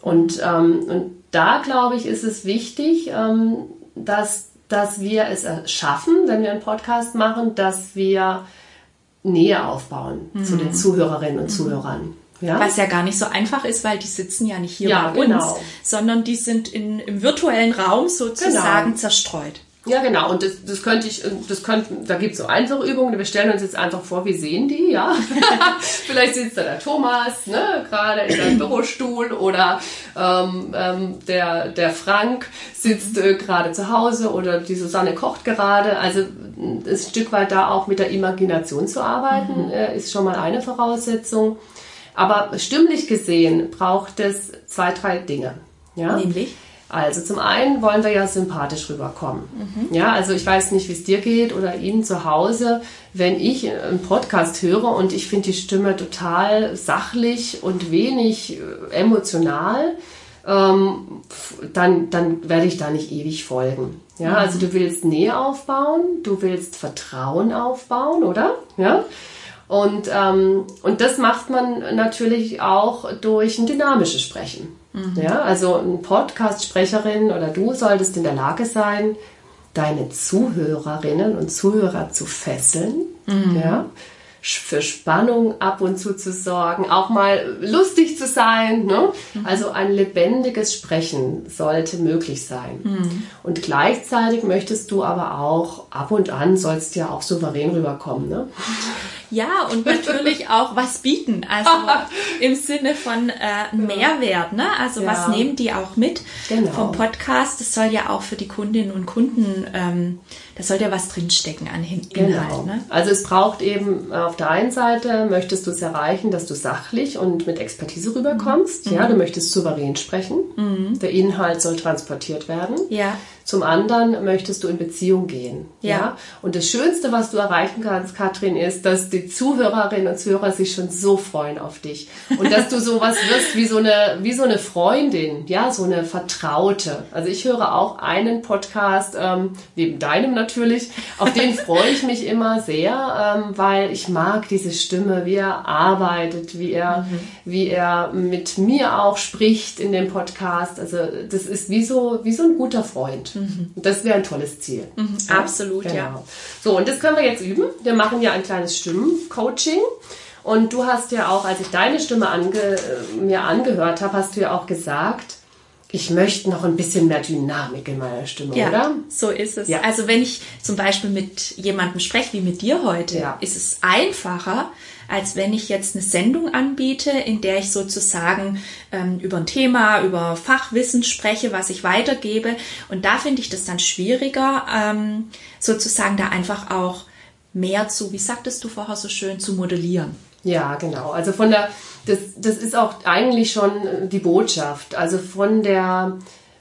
Und, ähm, und da, glaube ich, ist es wichtig, ähm, dass, dass wir es schaffen, wenn wir einen Podcast machen, dass wir Nähe aufbauen mhm. zu den Zuhörerinnen und mhm. Zuhörern. Ja? Was ja gar nicht so einfach ist, weil die sitzen ja nicht hier ja, bei uns, genau. sondern die sind in, im virtuellen Raum sozusagen genau. zerstreut. Ja, genau. Und das, das könnte ich, das könnten, da gibt es so einfache Übungen. Wir stellen uns jetzt einfach vor, wir sehen die, ja. Vielleicht sitzt da der Thomas, ne, gerade in seinem Bürostuhl oder ähm, ähm, der, der Frank sitzt äh, gerade zu Hause oder die Susanne kocht gerade. Also ein Stück weit da auch mit der Imagination zu arbeiten, mhm. äh, ist schon mal eine Voraussetzung. Aber stimmlich gesehen braucht es zwei, drei Dinge. Ja? Nämlich? Also zum einen wollen wir ja sympathisch rüberkommen. Mhm. Ja, also ich weiß nicht, wie es dir geht oder Ihnen zu Hause, wenn ich einen Podcast höre und ich finde die Stimme total sachlich und wenig äh, emotional, ähm, dann, dann werde ich da nicht ewig folgen. Ja, also du willst Nähe aufbauen, du willst Vertrauen aufbauen, oder? Ja. Und, ähm, und das macht man natürlich auch durch ein dynamisches Sprechen. Mhm. Ja, also ein Podcast-Sprecherin oder du solltest in der Lage sein, deine Zuhörerinnen und Zuhörer zu fesseln. Mhm. Ja, für Spannung ab und zu zu sorgen, auch mal lustig zu sein. Ne? Mhm. Also ein lebendiges Sprechen sollte möglich sein. Mhm. Und gleichzeitig möchtest du aber auch ab und an sollst ja auch souverän rüberkommen. Ne? Ja, und natürlich auch was bieten. Also im Sinne von äh, Mehrwert. Ne? Also ja. was nehmen die auch mit genau. vom Podcast? Das soll ja auch für die Kundinnen und Kunden ähm, da sollte ja was drinstecken an Inhalt. Genau. Ne? Also es braucht eben auf der einen Seite, möchtest du es erreichen, dass du sachlich und mit Expertise rüberkommst. Mhm. Ja, du möchtest souverän sprechen. Mhm. Der Inhalt soll transportiert werden. Ja. Zum anderen möchtest du in Beziehung gehen. Ja. ja. Und das Schönste, was du erreichen kannst, Katrin, ist, dass die Zuhörerinnen und Zuhörer sich schon so freuen auf dich. Und dass du sowas wirst wie so eine, wie so eine Freundin, ja, so eine Vertraute. Also ich höre auch einen Podcast, ähm, neben deinem natürlich, auf den freue ich mich immer sehr, ähm, weil ich mag diese Stimme, wie er arbeitet, wie er, mhm. wie er mit mir auch spricht in dem Podcast. Also das ist wie so, wie so ein guter Freund. Mhm. Das wäre ein tolles Ziel. Mhm. Ja? Absolut, genau. ja. So, und das können wir jetzt üben. Wir machen ja ein kleines Stimmencoaching. Und du hast ja auch, als ich deine Stimme ange, äh, mir angehört habe, hast du ja auch gesagt, ich möchte noch ein bisschen mehr Dynamik in meiner Stimme, ja, oder? So ist es. Ja. Also wenn ich zum Beispiel mit jemandem spreche, wie mit dir heute, ja. ist es einfacher, als wenn ich jetzt eine Sendung anbiete, in der ich sozusagen ähm, über ein Thema, über Fachwissen spreche, was ich weitergebe. Und da finde ich das dann schwieriger, ähm, sozusagen da einfach auch mehr zu, wie sagtest du vorher so schön, zu modellieren. Ja, genau. Also von der, das, das ist auch eigentlich schon die Botschaft. Also von der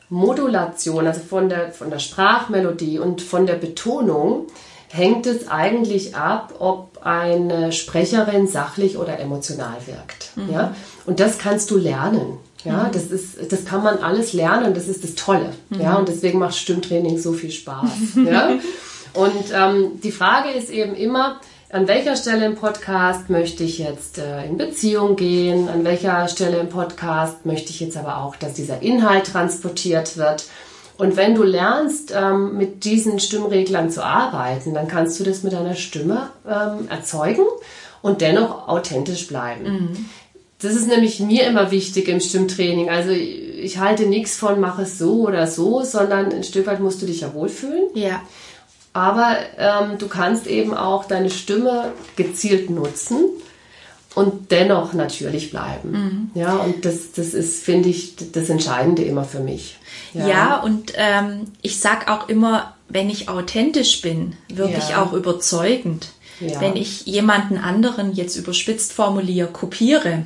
Modulation, also von der, von der Sprachmelodie und von der Betonung hängt es eigentlich ab, ob eine Sprecherin sachlich oder emotional wirkt. Mhm. Ja? Und das kannst du lernen. Ja, mhm. das ist, das kann man alles lernen. Das ist das Tolle. Mhm. Ja, und deswegen macht Stimmtraining so viel Spaß. ja. Und ähm, die Frage ist eben immer, an welcher Stelle im Podcast möchte ich jetzt äh, in Beziehung gehen, an welcher Stelle im Podcast möchte ich jetzt aber auch, dass dieser Inhalt transportiert wird. Und wenn du lernst, ähm, mit diesen Stimmreglern zu arbeiten, dann kannst du das mit deiner Stimme ähm, erzeugen und dennoch authentisch bleiben. Mhm. Das ist nämlich mir immer wichtig im Stimmtraining. Also ich halte nichts von, mach es so oder so, sondern ein Stück weit musst du dich ja wohlfühlen. Ja. Aber ähm, du kannst eben auch deine Stimme gezielt nutzen und dennoch natürlich bleiben. Mhm. Ja, und das, das ist, finde ich, das Entscheidende immer für mich. Ja, ja und ähm, ich sag auch immer, wenn ich authentisch bin, wirklich ja. auch überzeugend. Ja. Wenn ich jemanden anderen jetzt überspitzt formuliere, kopiere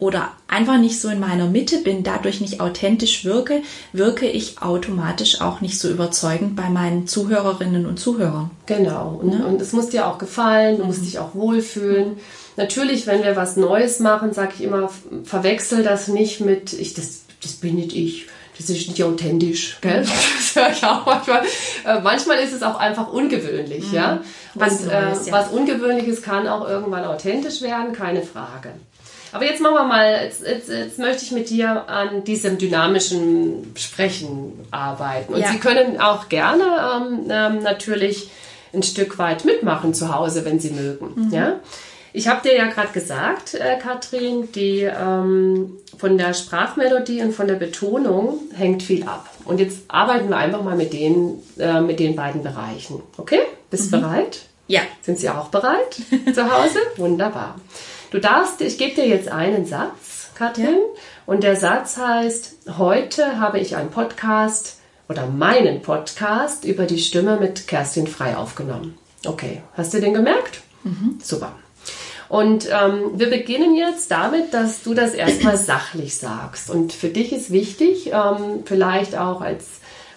oder einfach nicht so in meiner Mitte bin, dadurch nicht authentisch wirke, wirke ich automatisch auch nicht so überzeugend bei meinen Zuhörerinnen und Zuhörern. Genau. Und, ne? und es muss dir auch gefallen, du musst dich auch wohlfühlen. Natürlich, wenn wir was Neues machen, sage ich immer, verwechsel das nicht mit, ich, das, das bin nicht ich das ist nicht authentisch, gell? Das höre ich auch manchmal. Äh, manchmal ist es auch einfach ungewöhnlich, mhm. ja. Was, Und, äh, Neues, ja. was Ungewöhnliches kann auch irgendwann authentisch werden, keine Frage. Aber jetzt machen wir mal, jetzt, jetzt, jetzt möchte ich mit dir an diesem dynamischen Sprechen arbeiten. Und ja. Sie können auch gerne ähm, ähm, natürlich ein Stück weit mitmachen zu Hause, wenn Sie mögen. Mhm. Ja? Ich habe dir ja gerade gesagt, äh, Katrin, die ähm, von der Sprachmelodie und von der Betonung hängt viel ab. Und jetzt arbeiten wir einfach mal mit den, äh, mit den beiden Bereichen. Okay? Bist du mhm. bereit? Ja. Sind Sie auch bereit zu Hause? Wunderbar. Du darfst, ich gebe dir jetzt einen Satz, Katrin, ja. und der Satz heißt, heute habe ich einen Podcast oder meinen Podcast über die Stimme mit Kerstin Frei aufgenommen. Okay, hast du den gemerkt? Mhm. Super. Und ähm, wir beginnen jetzt damit, dass du das erstmal sachlich sagst. Und für dich ist wichtig, ähm, vielleicht auch als,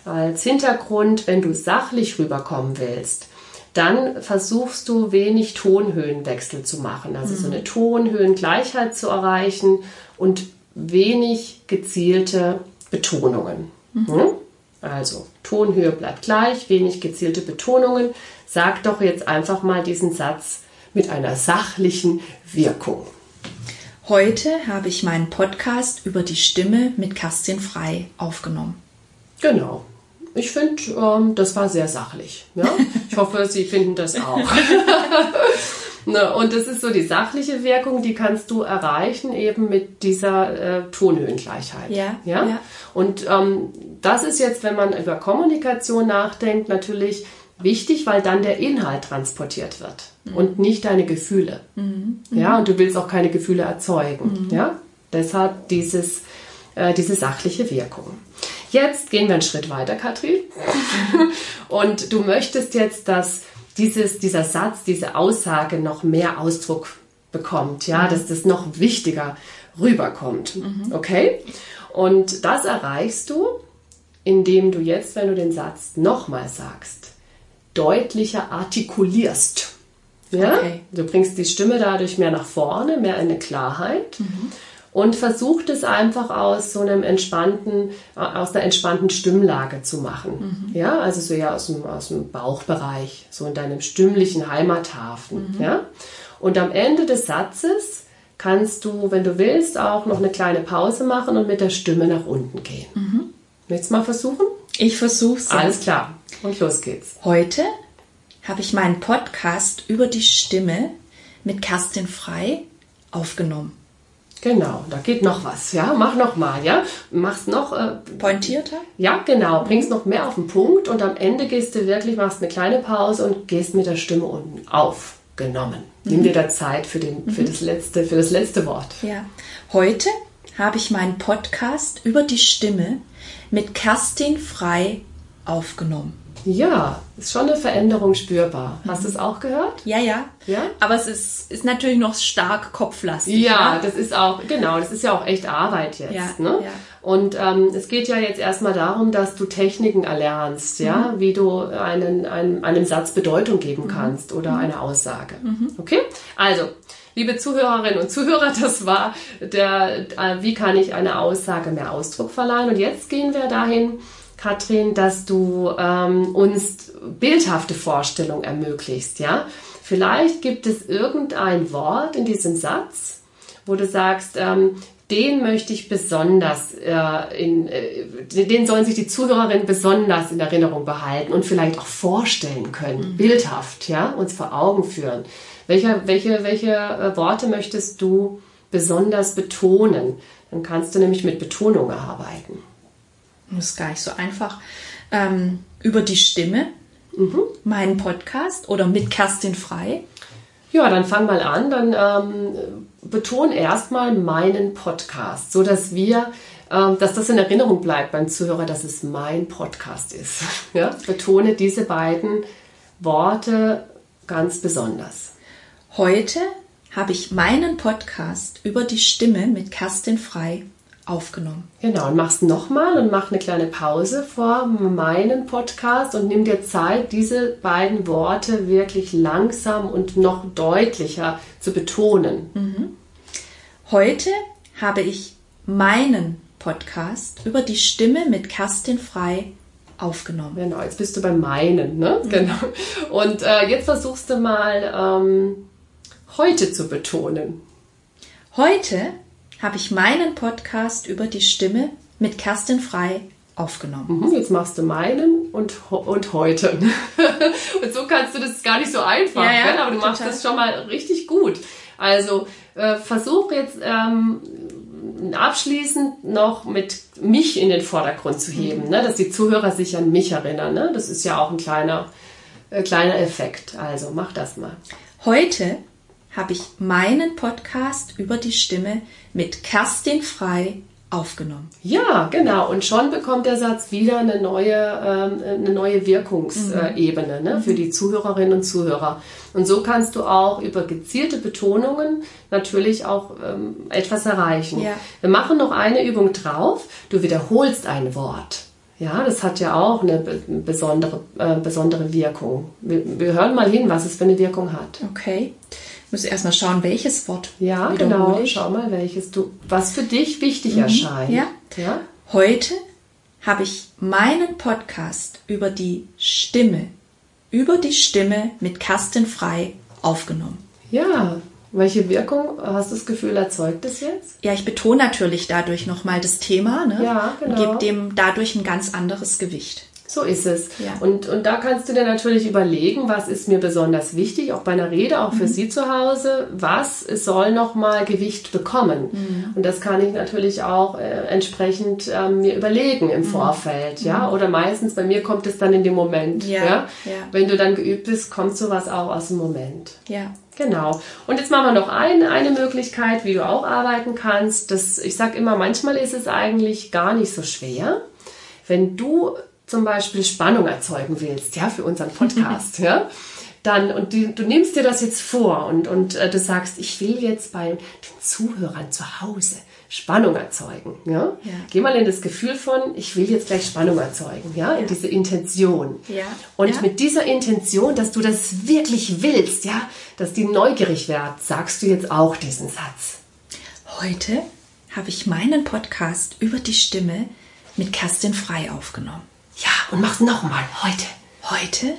als Hintergrund, wenn du sachlich rüberkommen willst, dann versuchst du wenig Tonhöhenwechsel zu machen. Also mhm. so eine Tonhöhengleichheit zu erreichen und wenig gezielte Betonungen. Mhm. Hm? Also Tonhöhe bleibt gleich, wenig gezielte Betonungen. Sag doch jetzt einfach mal diesen Satz mit einer sachlichen Wirkung. Heute habe ich meinen Podcast über die Stimme mit Kerstin Frei aufgenommen. Genau. Ich finde, ähm, das war sehr sachlich. Ja? Ich hoffe, Sie finden das auch. ne, und das ist so die sachliche Wirkung, die kannst du erreichen eben mit dieser äh, Tonhöhengleichheit. Ja, ja? ja. Und ähm, das ist jetzt, wenn man über Kommunikation nachdenkt, natürlich wichtig, weil dann der Inhalt transportiert wird mhm. und nicht deine Gefühle. Mhm. Ja, und du willst auch keine Gefühle erzeugen. Mhm. Ja, deshalb dieses, äh, diese sachliche Wirkung. Jetzt gehen wir einen Schritt weiter, Katrin. und du möchtest jetzt, dass dieses, dieser Satz, diese Aussage noch mehr Ausdruck bekommt, ja, mhm. dass das noch wichtiger rüberkommt. Mhm. Okay? Und das erreichst du, indem du jetzt, wenn du den Satz nochmal sagst, deutlicher artikulierst. Ja? Okay. Du bringst die Stimme dadurch mehr nach vorne, mehr in eine Klarheit. Mhm. Und versucht es einfach aus so einem entspannten, aus einer entspannten Stimmlage zu machen. Mhm. Ja, also so ja aus dem, aus dem Bauchbereich, so in deinem stimmlichen Heimathafen. Mhm. Ja. Und am Ende des Satzes kannst du, wenn du willst, auch noch eine kleine Pause machen und mit der Stimme nach unten gehen. Mhm. Willst du mal versuchen? Ich versuch's. Alles klar. Und los geht's. Heute habe ich meinen Podcast über die Stimme mit Kerstin Frei aufgenommen. Genau, da geht noch was, ja. Mach noch mal, ja. Machst noch äh, pointierter. Ja, genau. Bringst noch mehr auf den Punkt und am Ende gehst du wirklich, machst eine kleine Pause und gehst mit der Stimme unten aufgenommen. Mhm. Nimm dir da Zeit für den, für mhm. das letzte, für das letzte Wort. Ja. Heute habe ich meinen Podcast über die Stimme mit Kerstin Frei aufgenommen. Ja, ist schon eine Veränderung spürbar. Hast mhm. du es auch gehört? Ja, ja. Ja. Aber es ist, ist natürlich noch stark kopflastig. Ja, ja, das ist auch, genau, das ist ja auch echt Arbeit jetzt. Ja, ne? ja. Und ähm, es geht ja jetzt erstmal darum, dass du Techniken erlernst, ja, mhm. wie du einen, einen, einem Satz Bedeutung geben mhm. kannst oder mhm. eine Aussage. Mhm. Okay? Also, liebe Zuhörerinnen und Zuhörer, das war der, äh, wie kann ich eine Aussage mehr Ausdruck verleihen? Und jetzt gehen wir dahin, Katrin, dass du ähm, uns bildhafte Vorstellungen ermöglicht, ja? Vielleicht gibt es irgendein Wort in diesem Satz, wo du sagst, ähm, den möchte ich besonders, äh, in, äh, den sollen sich die Zuhörerinnen besonders in Erinnerung behalten und vielleicht auch vorstellen können, mhm. bildhaft, ja, uns vor Augen führen. Welche, welche, welche äh, Worte möchtest du besonders betonen? Dann kannst du nämlich mit Betonungen arbeiten. Das ist gar nicht so einfach. Ähm, über die Stimme, mhm. meinen Podcast oder mit Kerstin Frei. Ja, dann fang mal an. Dann ähm, beton erstmal meinen Podcast, so dass wir, ähm, dass das in Erinnerung bleibt beim Zuhörer, dass es mein Podcast ist. Ja? Betone diese beiden Worte ganz besonders. Heute habe ich meinen Podcast über die Stimme mit Kerstin Frei aufgenommen. Genau, und machst nochmal und mach eine kleine Pause vor meinem Podcast und nimm dir Zeit, diese beiden Worte wirklich langsam und noch deutlicher zu betonen. Mhm. Heute habe ich meinen Podcast über die Stimme mit Kerstin Frei aufgenommen. Genau, jetzt bist du bei meinen, ne? Mhm. Genau. Und äh, jetzt versuchst du mal ähm, heute zu betonen. Heute habe ich meinen Podcast über die Stimme mit Kerstin Frei aufgenommen. Mhm, jetzt machst du meinen und, und heute. und so kannst du das gar nicht so einfach, ja, ja, aber du total. machst das schon mal richtig gut. Also äh, versuch jetzt ähm, abschließend noch mit mich in den Vordergrund zu heben, mhm. ne? dass die Zuhörer sich an mich erinnern. Ne? Das ist ja auch ein kleiner, äh, kleiner Effekt. Also mach das mal. Heute habe ich meinen Podcast über die Stimme mit Kerstin Frei aufgenommen. Ja, genau. Und schon bekommt der Satz wieder eine neue, ähm, eine neue Wirkungsebene ne, für die Zuhörerinnen und Zuhörer. Und so kannst du auch über gezielte Betonungen natürlich auch ähm, etwas erreichen. Ja. Wir machen noch eine Übung drauf. Du wiederholst ein Wort. Ja, das hat ja auch eine be- besondere, äh, besondere Wirkung. Wir, wir hören mal hin, was es für eine Wirkung hat. Okay. Ich muss erstmal schauen, welches Wort Ja, genau. ich. Schau mal, welches du, was für dich wichtig erscheint. ja. ja. Heute habe ich meinen Podcast über die Stimme, über die Stimme mit Kerstin Frei aufgenommen. Ja, welche Wirkung hast du das Gefühl, erzeugt es jetzt? Ja, ich betone natürlich dadurch nochmal das Thema ne? Ja, genau. und gebe dem dadurch ein ganz anderes Gewicht. So ist es. Ja. Und, und da kannst du dir natürlich überlegen, was ist mir besonders wichtig, auch bei einer Rede, auch Mhm. für Sie zu Hause, was soll nochmal Gewicht bekommen. Mhm. Und das kann ich natürlich auch äh, entsprechend ähm, mir überlegen Mhm. im Vorfeld. Ja? Oder meistens, bei mir kommt es dann in dem Moment. Ja, Ja? ja. Wenn du dann geübt bist, kommt sowas auch aus dem Moment. Ja. Genau. Und jetzt machen wir noch ein, eine Möglichkeit, wie du auch arbeiten kannst. Das, ich sage immer, manchmal ist es eigentlich gar nicht so schwer, wenn du zum Beispiel Spannung erzeugen willst, ja, für unseren Podcast, ja. Dann, und die, du nimmst dir das jetzt vor und, und äh, du sagst, ich will jetzt bei den Zuhörern zu Hause Spannung erzeugen. Ja? Ja. Geh mal in das Gefühl von, ich will jetzt gleich Spannung erzeugen, ja, in diese Intention. Ja. Und Ja. mit dieser Intention, dass du das wirklich willst, ja, dass die neugierig wird, sagst du jetzt auch diesen Satz. Heute habe ich meinen Podcast über die Stimme mit Kerstin Frei aufgenommen. Ja, und mach's nochmal heute. Heute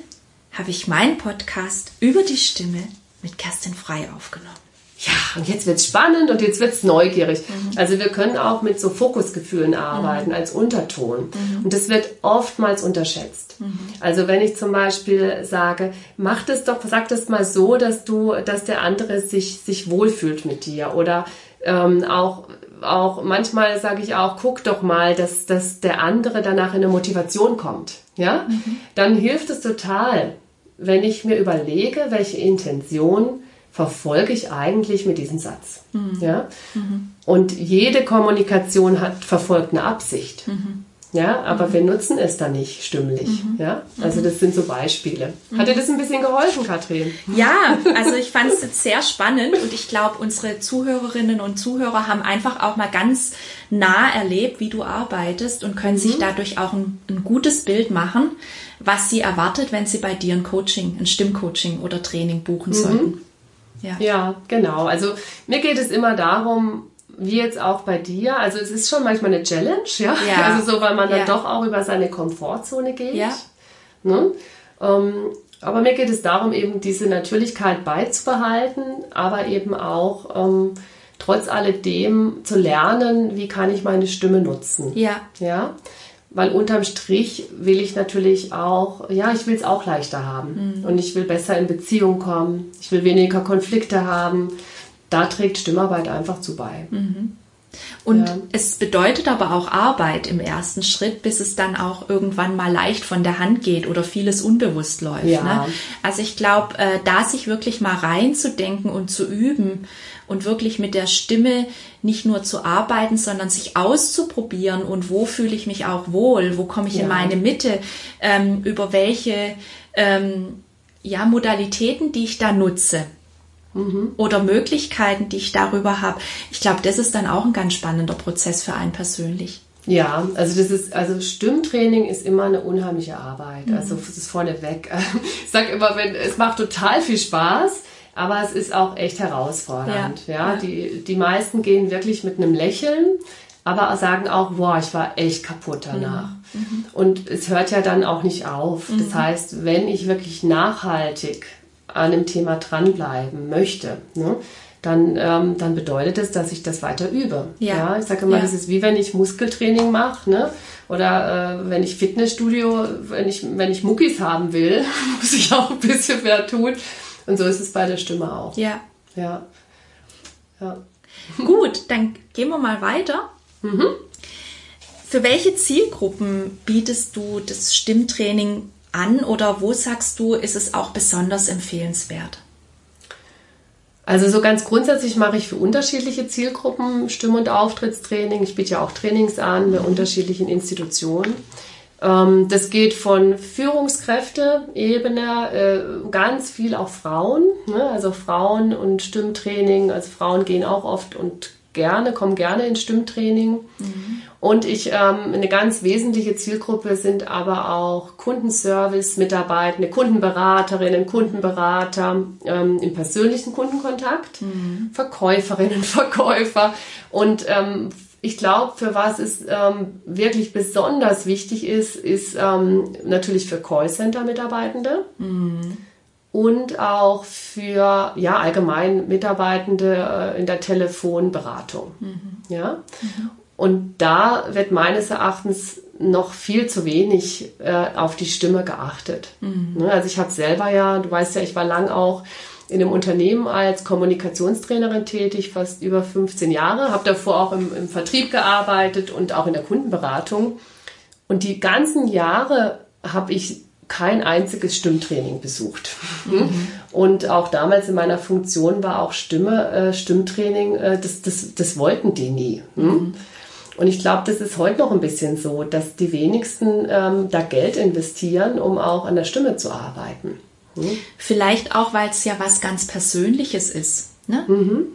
habe ich meinen Podcast über die Stimme mit Kerstin Frei aufgenommen. Ja, und jetzt wird's spannend und jetzt wird's neugierig. Also wir können auch mit so Fokusgefühlen arbeiten als Unterton. Und das wird oftmals unterschätzt. Also wenn ich zum Beispiel sage, mach das doch, sag das mal so, dass du, dass der andere sich, sich wohlfühlt mit dir. Oder ähm, auch, auch manchmal sage ich auch, guck doch mal, dass, dass der andere danach in eine Motivation kommt. Ja? Dann hilft es total, wenn ich mir überlege, welche Intention verfolge ich eigentlich mit diesem Satz. Ja? Und jede Kommunikation hat verfolgt eine Absicht. Ja, aber wir nutzen es dann nicht stimmlich. Ja, also das sind so Beispiele. Hat dir das ein bisschen geholfen, Katrin? Ja, also ich fand es jetzt sehr spannend und ich glaube, unsere Zuhörerinnen und Zuhörer haben einfach auch mal ganz nah erlebt, wie du arbeitest und können sich dadurch auch ein, ein gutes Bild machen, was sie erwartet, wenn sie bei dir ein Coaching, ein Stimmcoaching oder Training buchen sollten. Ja. Ja, genau. Also mir geht es immer darum, wie jetzt auch bei dir. Also es ist schon manchmal eine Challenge, ja. Ja. Also so, weil man dann Ja. doch auch über seine Komfortzone geht. Ja. Ne? Ähm, aber mir geht es darum, eben diese Natürlichkeit beizubehalten, aber eben auch ähm, trotz alledem zu lernen, wie kann ich meine Stimme nutzen. Ja. Ja, weil unterm Strich will ich natürlich auch, ja, ich will es auch leichter haben und ich will besser in Beziehung kommen, ich will weniger Konflikte haben. Da trägt Stimmarbeit einfach zu bei. Und Ja. es bedeutet aber auch Arbeit im ersten Schritt, bis es dann auch irgendwann mal leicht von der Hand geht oder vieles unbewusst läuft. Ja. Ne? Also ich glaube, äh, da sich wirklich mal reinzudenken und zu üben und wirklich mit der Stimme nicht nur zu arbeiten, sondern sich auszuprobieren und wo fühle ich mich auch wohl, wo komme ich in Ja. meine Mitte, ähm, über welche ähm, ja, Modalitäten, die ich da nutze oder Möglichkeiten, die ich darüber habe. Ich glaube, das ist dann auch ein ganz spannender Prozess für einen persönlich. Ja, also das ist, also Stimmtraining ist immer eine unheimliche Arbeit. Also das ist vorneweg. Ich sag immer, wenn, es macht total viel Spaß, aber es ist auch echt herausfordernd. Ja, Ja, ja. Die, die meisten gehen wirklich mit einem Lächeln, aber sagen auch, boah, ich war echt kaputt danach. Und es hört ja dann auch nicht auf. Das heißt, wenn ich wirklich nachhaltig an einem Thema dranbleiben möchte, ne, dann, ähm, dann bedeutet es, dass ich das weiter übe. Ja. ich sage immer, Ja. das ist wie wenn ich Muskeltraining mache, ne? Oder äh, wenn ich Fitnessstudio, wenn ich, wenn ich Muckis haben will, muss ich auch ein bisschen mehr tun. Und so ist es bei der Stimme auch. Ja. Ja. ja. Gut, dann gehen wir mal weiter. Für welche Zielgruppen bietest du das Stimmtraining an oder wo sagst du, ist es auch besonders empfehlenswert? Also so ganz grundsätzlich mache ich für unterschiedliche Zielgruppen Stimm- und Auftrittstraining. Ich biete ja auch Trainings an bei unterschiedlichen Institutionen. Ähm, das geht von Führungskräfte-Ebene, äh, ganz viel auch Frauen, ne? also Frauen und Stimmtraining. Also Frauen gehen auch oft und gerne, kommen gerne in Stimmtraining. Mhm. Und ich, ähm, eine ganz wesentliche Zielgruppe sind aber auch Kundenservice-Mitarbeitende, Kundenberaterinnen, Kundenberater ähm, im persönlichen Kundenkontakt, mhm. Verkäuferinnen, Verkäufer. Und ähm, ich glaube, für was es ähm, wirklich besonders wichtig ist, ist ähm, natürlich für Callcenter-Mitarbeitende. Mhm und auch für ja allgemein Mitarbeitende äh, in der Telefonberatung. Mhm. Ja? Mhm. Und da wird meines Erachtens noch viel zu wenig äh, auf die Stimme geachtet. Mhm. Ne? Also ich habe selber ja, du weißt ja, ich war lang auch in einem Unternehmen als Kommunikationstrainerin tätig, fast über 15 Jahre, habe davor auch im, im Vertrieb gearbeitet und auch in der Kundenberatung. Und die ganzen Jahre habe ich kein einziges Stimmtraining besucht. Mhm. Und auch damals in meiner Funktion war auch Stimme, äh, Stimmtraining, äh, das, das, das wollten die nie. Hm? Mhm. Und ich glaube, das ist heute noch ein bisschen so, dass die wenigsten ähm, da Geld investieren, um auch an der Stimme zu arbeiten. Hm? Vielleicht auch, weil es ja was ganz Persönliches ist. Ne? Mhm.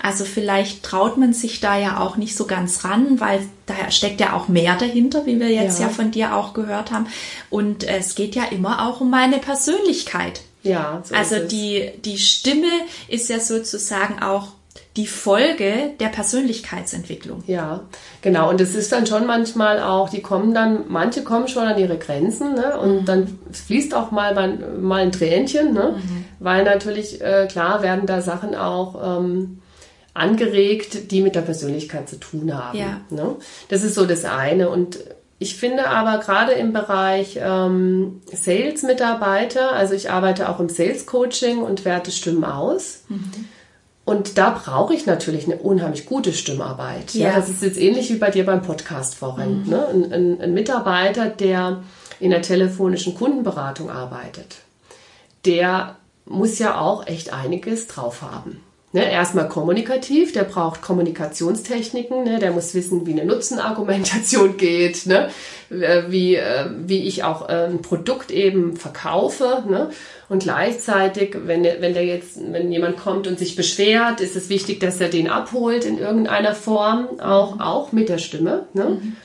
Also vielleicht traut man sich da ja auch nicht so ganz ran, weil da steckt ja auch mehr dahinter, wie wir jetzt ja, ja von dir auch gehört haben. Und es geht ja immer auch um meine Persönlichkeit. Ja, so also die, die Stimme ist ja sozusagen auch die Folge der Persönlichkeitsentwicklung. Ja, genau. Und es ist dann schon manchmal auch, die kommen dann, manche kommen schon an ihre Grenzen ne? und mhm. dann fließt auch mal, mal ein Tränchen, ne? Mhm. weil natürlich, äh, klar, werden da Sachen auch ähm, angeregt, die mit der Persönlichkeit zu tun haben. Ja. Ne? Das ist so das eine. Und ich finde aber gerade im Bereich ähm, Sales-Mitarbeiter, also ich arbeite auch im Sales-Coaching und werte Stimmen aus. Mhm. Und da brauche ich natürlich eine unheimlich gute Stimmarbeit. Ja. ja. das ist jetzt ähnlich wie bei dir beim Podcast vorhin. Mhm. Ne? Ein, ein, ein Mitarbeiter, der in der telefonischen Kundenberatung arbeitet, der muss ja auch echt einiges drauf haben. Ne, erstmal kommunikativ, der braucht Kommunikationstechniken, ne, der muss wissen, wie eine Nutzenargumentation geht, ne, äh, wie, äh, wie ich auch äh, ein Produkt eben verkaufe. Ne, und gleichzeitig, wenn, wenn der jetzt, wenn jemand kommt und sich beschwert, ist es wichtig, dass er den abholt in irgendeiner Form, auch, auch mit der Stimme. Ne. Mhm.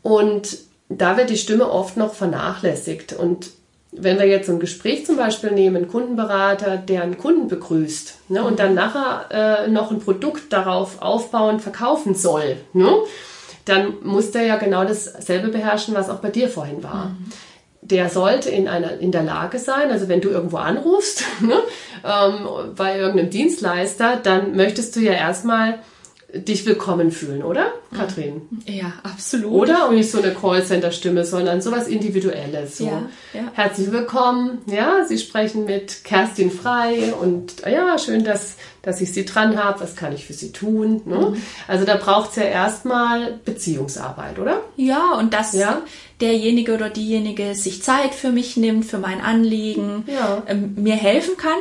Und da wird die Stimme oft noch vernachlässigt. Und wenn wir jetzt ein Gespräch zum Beispiel nehmen, einen Kundenberater, der einen Kunden begrüßt ne, und dann nachher äh, noch ein Produkt darauf aufbauen, verkaufen soll, ne, dann muss der ja genau dasselbe beherrschen, was auch bei dir vorhin war. Mhm. Der sollte in, einer, in der Lage sein, also wenn du irgendwo anrufst ne, ähm, bei irgendeinem Dienstleister, dann möchtest du ja erstmal dich willkommen fühlen, oder, Katrin? Ja, absolut. Oder? Und nicht so eine Callcenter-Stimme, sondern sowas Individuelles. So. Ja, ja. Herzlich willkommen. Ja, Sie sprechen mit Kerstin Frei und ja, schön, dass, dass ich Sie dran habe. Was kann ich für Sie tun? Ne? Mhm. Also da braucht es ja erstmal Beziehungsarbeit, oder? Ja, und dass ja? derjenige oder diejenige sich Zeit für mich nimmt, für mein Anliegen, ja. ähm, mir helfen kann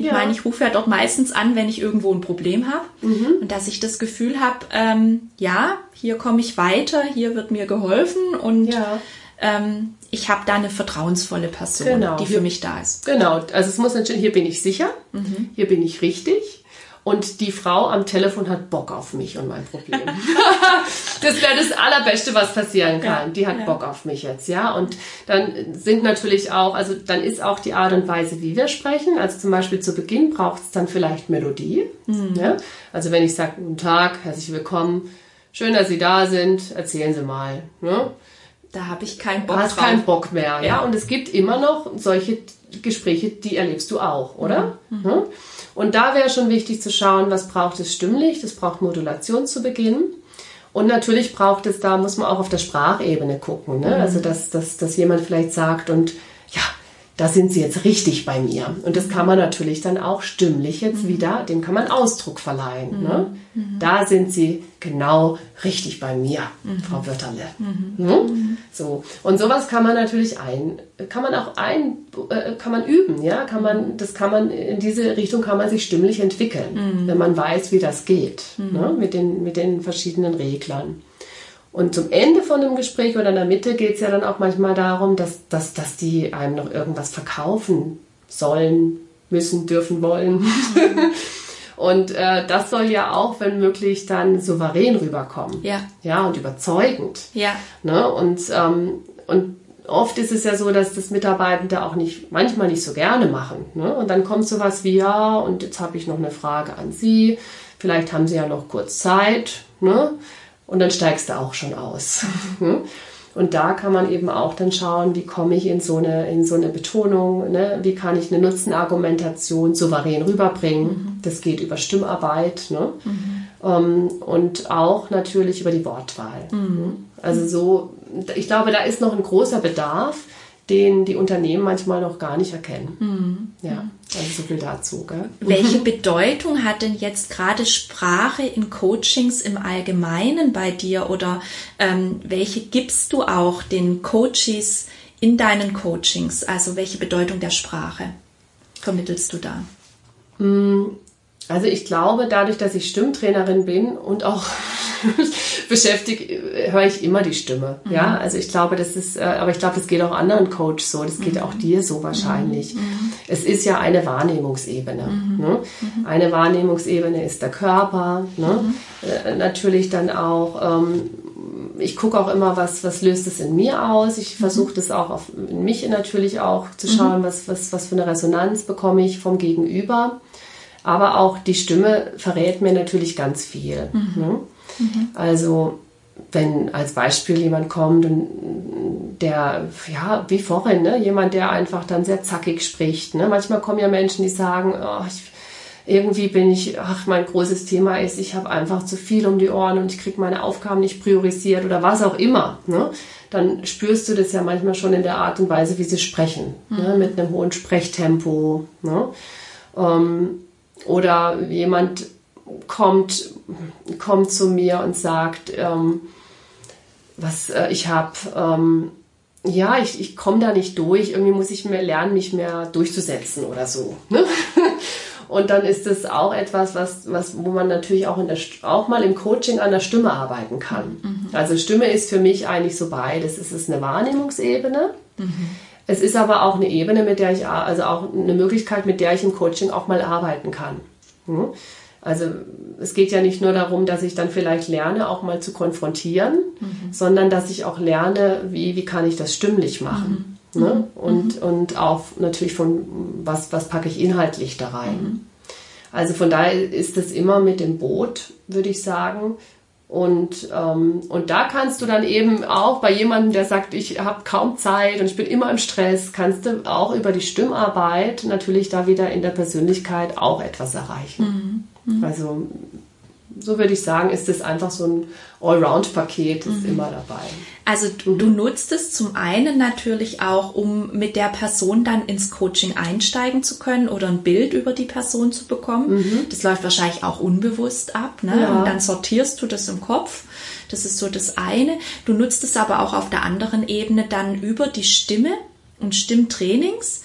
ich ja. meine, ich rufe ja dort meistens an, wenn ich irgendwo ein Problem habe mhm. und dass ich das Gefühl habe, ähm, ja, hier komme ich weiter, hier wird mir geholfen und ja. ähm, ich habe da eine vertrauensvolle Person, genau. die für mich da ist. Genau, also es muss natürlich, hier bin ich sicher, mhm. hier bin ich richtig und die Frau am Telefon hat Bock auf mich und mein Problem. das wäre das Allerbeste, was passieren kann. Ja, die hat ja. Bock auf mich jetzt, ja. Und dann sind natürlich auch, also dann ist auch die Art und Weise, wie wir sprechen. Also zum Beispiel zu Beginn braucht es dann vielleicht Melodie. Mhm. Ja? Also wenn ich sage, guten Tag, herzlich willkommen, schön, dass Sie da sind, erzählen Sie mal. Ne? Da habe ich keinen Bock. Du hast drauf. keinen Bock mehr, ja. ja. Und es gibt immer noch solche Gespräche, die erlebst du auch, oder? Mhm. Mhm. Und da wäre schon wichtig zu schauen, was braucht es stimmlich, das braucht Modulation zu Beginn. Und natürlich braucht es, da muss man auch auf der Sprachebene gucken. Ne? Mhm. Also, dass, dass, dass jemand vielleicht sagt und ja, da sind sie jetzt richtig bei mir. Und das kann man natürlich dann auch stimmlich jetzt mhm. wieder, dem kann man Ausdruck verleihen. Mhm. Ne? Mhm. Da sind sie genau richtig bei mir, mhm. Frau Wörterle. Mhm. Ne? So. Und sowas kann man natürlich ein, kann man auch ein, äh, kann man üben, ja, kann man, das kann man, in diese Richtung kann man sich stimmlich entwickeln, wenn man weiß, wie das geht, ne? mit den, mit den verschiedenen Reglern. Und zum Ende von einem Gespräch oder in der Mitte geht es ja dann auch manchmal darum, dass, dass, dass die einem noch irgendwas verkaufen sollen, müssen, dürfen, wollen. und äh, das soll ja auch, wenn möglich, dann souverän rüberkommen. Ja. Ja, und überzeugend. Ja. Ne? Und, ähm, und oft ist es ja so, dass das Mitarbeitende auch nicht, manchmal nicht so gerne machen. Ne? Und dann kommt sowas wie, ja, und jetzt habe ich noch eine Frage an Sie. Vielleicht haben Sie ja noch kurz Zeit. Ne? Und dann steigst du auch schon aus. Mhm. Und da kann man eben auch dann schauen, wie komme ich in so eine, in so eine Betonung, ne? wie kann ich eine Nutzenargumentation souverän rüberbringen. Mhm. Das geht über Stimmarbeit ne? Mhm. Um, und auch natürlich über die Wortwahl. Mhm. Also so, ich glaube, da ist noch ein großer Bedarf, den die Unternehmen manchmal noch gar nicht erkennen. Mhm. Ja, also so viel dazu. Gell? Welche Bedeutung hat denn jetzt gerade Sprache in Coachings im Allgemeinen bei dir oder ähm, welche gibst du auch den Coaches in deinen Coachings? Also welche Bedeutung der Sprache vermittelst du da? Also ich glaube, dadurch, dass ich Stimmtrainerin bin und auch beschäftigt, höre ich immer die Stimme. Mhm. Ja, also ich glaube, das ist, äh, aber ich glaube, das geht auch anderen Coaches so, das geht mhm. auch dir so wahrscheinlich. Mhm. mhm. Es ist ja eine Wahrnehmungsebene. Mhm. Ne? Mhm. Eine Wahrnehmungsebene ist der Körper, ne? Äh, natürlich dann auch, ähm, ich gucke auch immer, was, was löst es in mir aus. Ich versuche das auch auf in mich natürlich auch zu schauen, was, was, was für eine Resonanz bekomme ich vom Gegenüber. Aber auch die Stimme verrät mir natürlich ganz viel. Mhm. Ne? Mhm. Also wenn als Beispiel jemand kommt und der, ja, wie vorhin, ne, jemand, der einfach dann sehr zackig spricht. Ne? Manchmal kommen ja Menschen, die sagen, oh, ich, irgendwie bin ich, ach, mein großes Thema ist, ich habe einfach zu viel um die Ohren und ich kriege meine Aufgaben nicht priorisiert oder was auch immer. Ne? Dann spürst du das ja manchmal schon in der Art und Weise, wie sie sprechen, ne? mhm. ne? mit einem hohen Sprechtempo. Ne? Ähm, oder jemand kommt, kommt zu mir und sagt, ähm, was äh, ich habe, ähm, ja, ich, ich komme da nicht durch, irgendwie muss ich mehr lernen, mich mehr durchzusetzen oder so. Ne? Und dann ist es auch etwas, was, was, wo man natürlich auch, in der, auch mal im Coaching an der Stimme arbeiten kann. Mhm. Also Stimme ist für mich eigentlich so beides. Es ist eine Wahrnehmungsebene. Mhm. Es ist aber auch eine Ebene, mit der ich, also auch eine Möglichkeit, mit der ich im Coaching auch mal arbeiten kann. Mhm. Also es geht ja nicht nur darum, dass ich dann vielleicht lerne, auch mal zu konfrontieren, mhm. sondern dass ich auch lerne, wie, wie kann ich das stimmlich machen. Mhm. Ne? Mhm. Und, mhm. und auch natürlich von, was, was packe ich inhaltlich da rein. Mhm. Also von daher ist es immer mit dem Boot, würde ich sagen. Und, ähm, und da kannst du dann eben auch bei jemandem, der sagt, ich habe kaum Zeit und ich bin immer im Stress, kannst du auch über die Stimmarbeit natürlich da wieder in der Persönlichkeit auch etwas erreichen. Mhm. Mhm. Also so würde ich sagen, ist es einfach so ein Allround-Paket, ist mhm. immer dabei. Also du, du, nutzt es zum einen natürlich auch, um mit der Person dann ins Coaching einsteigen zu können oder ein Bild über die Person zu bekommen. Mhm. Das läuft wahrscheinlich auch unbewusst ab. Ne? Ja. Und dann sortierst du das im Kopf. Das ist so das eine. Du nutzt es aber auch auf der anderen Ebene dann über die Stimme und Stimmtrainings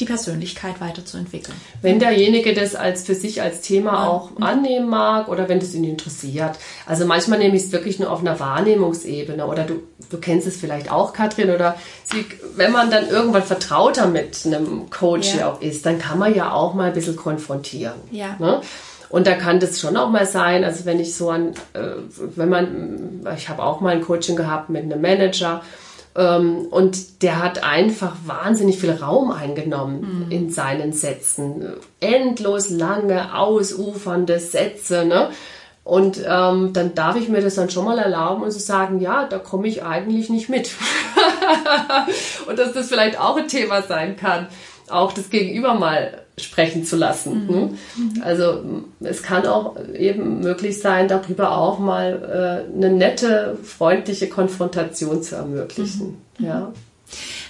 die Persönlichkeit weiterzuentwickeln. Wenn derjenige das als für sich als Thema ja. auch mhm. annehmen mag oder wenn das ihn interessiert. Also manchmal nehme ich es wirklich nur auf einer Wahrnehmungsebene oder du, du kennst es vielleicht auch, Katrin, oder sie, wenn man dann irgendwann vertrauter mit einem Coach ja. auch ist, dann kann man ja auch mal ein bisschen konfrontieren. Ja. Ne? Und da kann das schon auch mal sein, also wenn ich so an, äh, wenn man, ich habe auch mal ein Coaching gehabt mit einem Manager, und der hat einfach wahnsinnig viel Raum eingenommen mhm. in seinen Sätzen. Endlos lange, ausufernde Sätze. Ne? Und ähm, dann darf ich mir das dann schon mal erlauben und zu so sagen, ja, da komme ich eigentlich nicht mit. und dass das vielleicht auch ein Thema sein kann, auch das Gegenüber mal sprechen zu lassen. Mhm. Ne? Mhm. Also es kann auch eben möglich sein, darüber auch mal äh, eine nette, freundliche Konfrontation zu ermöglichen. Mhm. Ja.